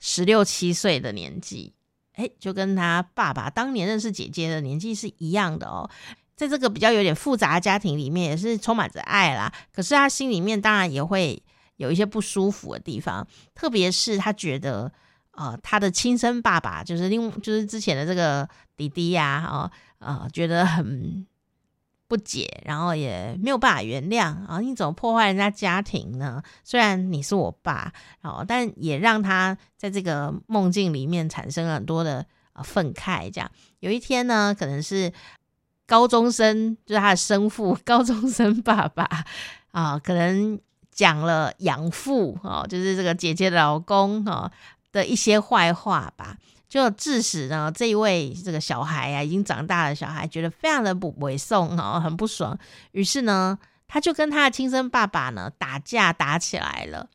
十六七岁的年纪，哎，就跟他爸爸当年认识姐姐的年纪是一样的哦。在这个比较有点复杂的家庭里面，也是充满着爱啦。可是他心里面当然也会有一些不舒服的地方，特别是他觉得，呃，他的亲生爸爸就是另就是之前的这个弟弟呀，哦，呃，觉得很。不解，然后也没有办法原谅啊！你怎么破坏人家家庭呢？虽然你是我爸，哦，但也让他在这个梦境里面产生了很多的呃愤慨。这样有一天呢，可能是高中生，就是他的生父，高中生爸爸啊，可能讲了养父哦，就是这个姐姐的老公哦的一些坏话吧。就致使呢，这一位这个小孩啊，已经长大的小孩，觉得非常的不猥琐哦，很不爽。于是呢，他就跟他的亲生爸爸呢打架打起来了。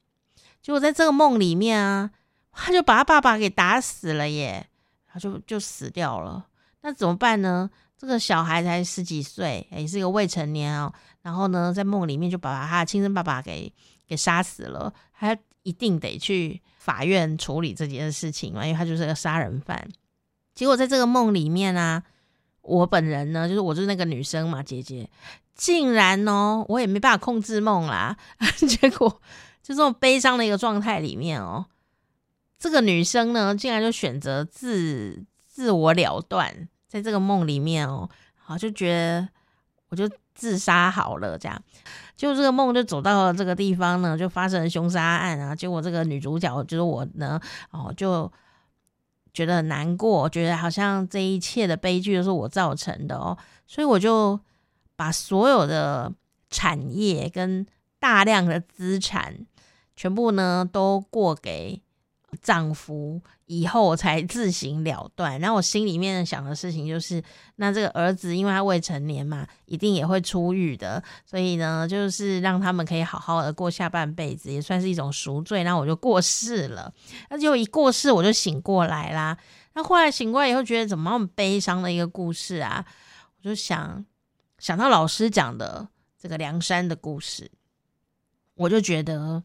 结果在这个梦里面啊，他就把他爸爸给打死了耶，他就就死掉了。那怎么办呢？这个小孩才十几岁，也是一个未成年哦。然后呢，在梦里面就把他的亲生爸爸给给杀死了，还一定得去。法院处理这件事情嘛，因为他就是个杀人犯。结果在这个梦里面啊，我本人呢，就是我就是那个女生嘛，姐姐，竟然哦，我也没办法控制梦啦。结果就这种悲伤的一个状态里面哦，这个女生呢，竟然就选择自自我了断，在这个梦里面哦，好就觉得我就。自杀好了，这样，就这个梦就走到了这个地方呢，就发生了凶杀案啊。结果这个女主角就是我呢，哦，就觉得很难过，觉得好像这一切的悲剧都是我造成的哦，所以我就把所有的产业跟大量的资产全部呢都过给。丈夫以后才自行了断，然后我心里面想的事情就是，那这个儿子因为他未成年嘛，一定也会出狱的，所以呢，就是让他们可以好好的过下半辈子，也算是一种赎罪。然后我就过世了，那就一过世我就醒过来啦。那后来醒过来以后，觉得怎么那么悲伤的一个故事啊？我就想想到老师讲的这个梁山的故事，我就觉得。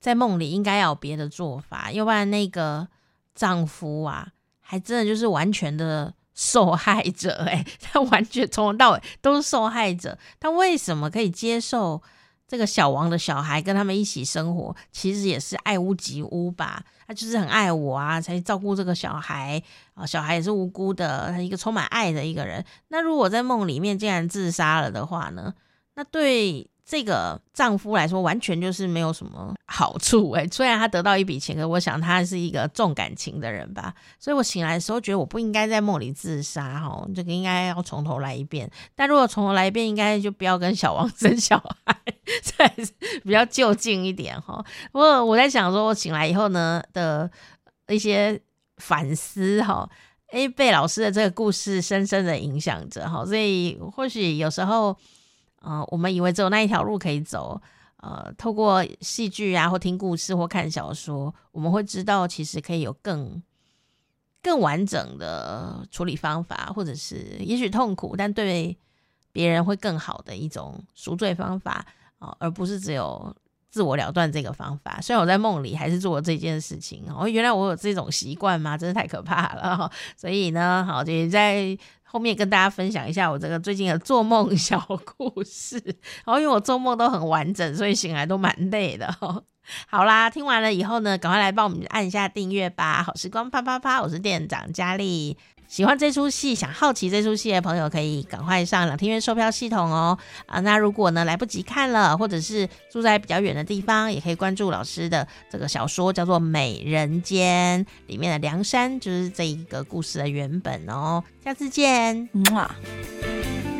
在梦里应该要有别的做法，要不然那个丈夫啊，还真的就是完全的受害者诶，他完全从头到尾都是受害者。他为什么可以接受这个小王的小孩跟他们一起生活？其实也是爱屋及乌吧。他就是很爱我啊，才照顾这个小孩啊。小孩也是无辜的，他一个充满爱的一个人。那如果在梦里面竟然自杀了的话呢？那对。这个丈夫来说，完全就是没有什么好处诶，虽然他得到一笔钱，可我想他是一个重感情的人吧。所以我醒来的时候，觉得我不应该在梦里自杀哈，这个应该要从头来一遍。但如果从头来一遍，应该就不要跟小王生小孩。才比较就近一点哈。不过我在想说，我醒来以后呢的一些反思哈，诶，被老师的这个故事深深的影响着哈，所以或许有时候，呃，我们以为只有那一条路可以走，呃，透过戏剧啊，或听故事，或看小说，我们会知道其实可以有更。更完整的处理方法，或者是也许痛苦，但对别人会更好的一种赎罪方法啊，而不是只有自我了断这个方法。虽然我在梦里还是做了这件事情哦，原来我有这种习惯吗？真是太可怕了。所以呢，好，就在后面跟大家分享一下我这个最近的做梦小故事。然 后因为我做梦都很完整，所以醒来都蛮累的。好啦，听完了以后呢，赶快来帮我们按一下订阅吧！好时光啪啪啪，我是店长佳丽。喜欢这出戏，想好奇这出戏的朋友，可以赶快上两天院售票系统哦。啊，那如果呢来不及看了，或者是住在比较远的地方，也可以关注老师的这个小说，叫做《美人间》里面的梁山，就是这一个故事的原本哦。下次见，嗯。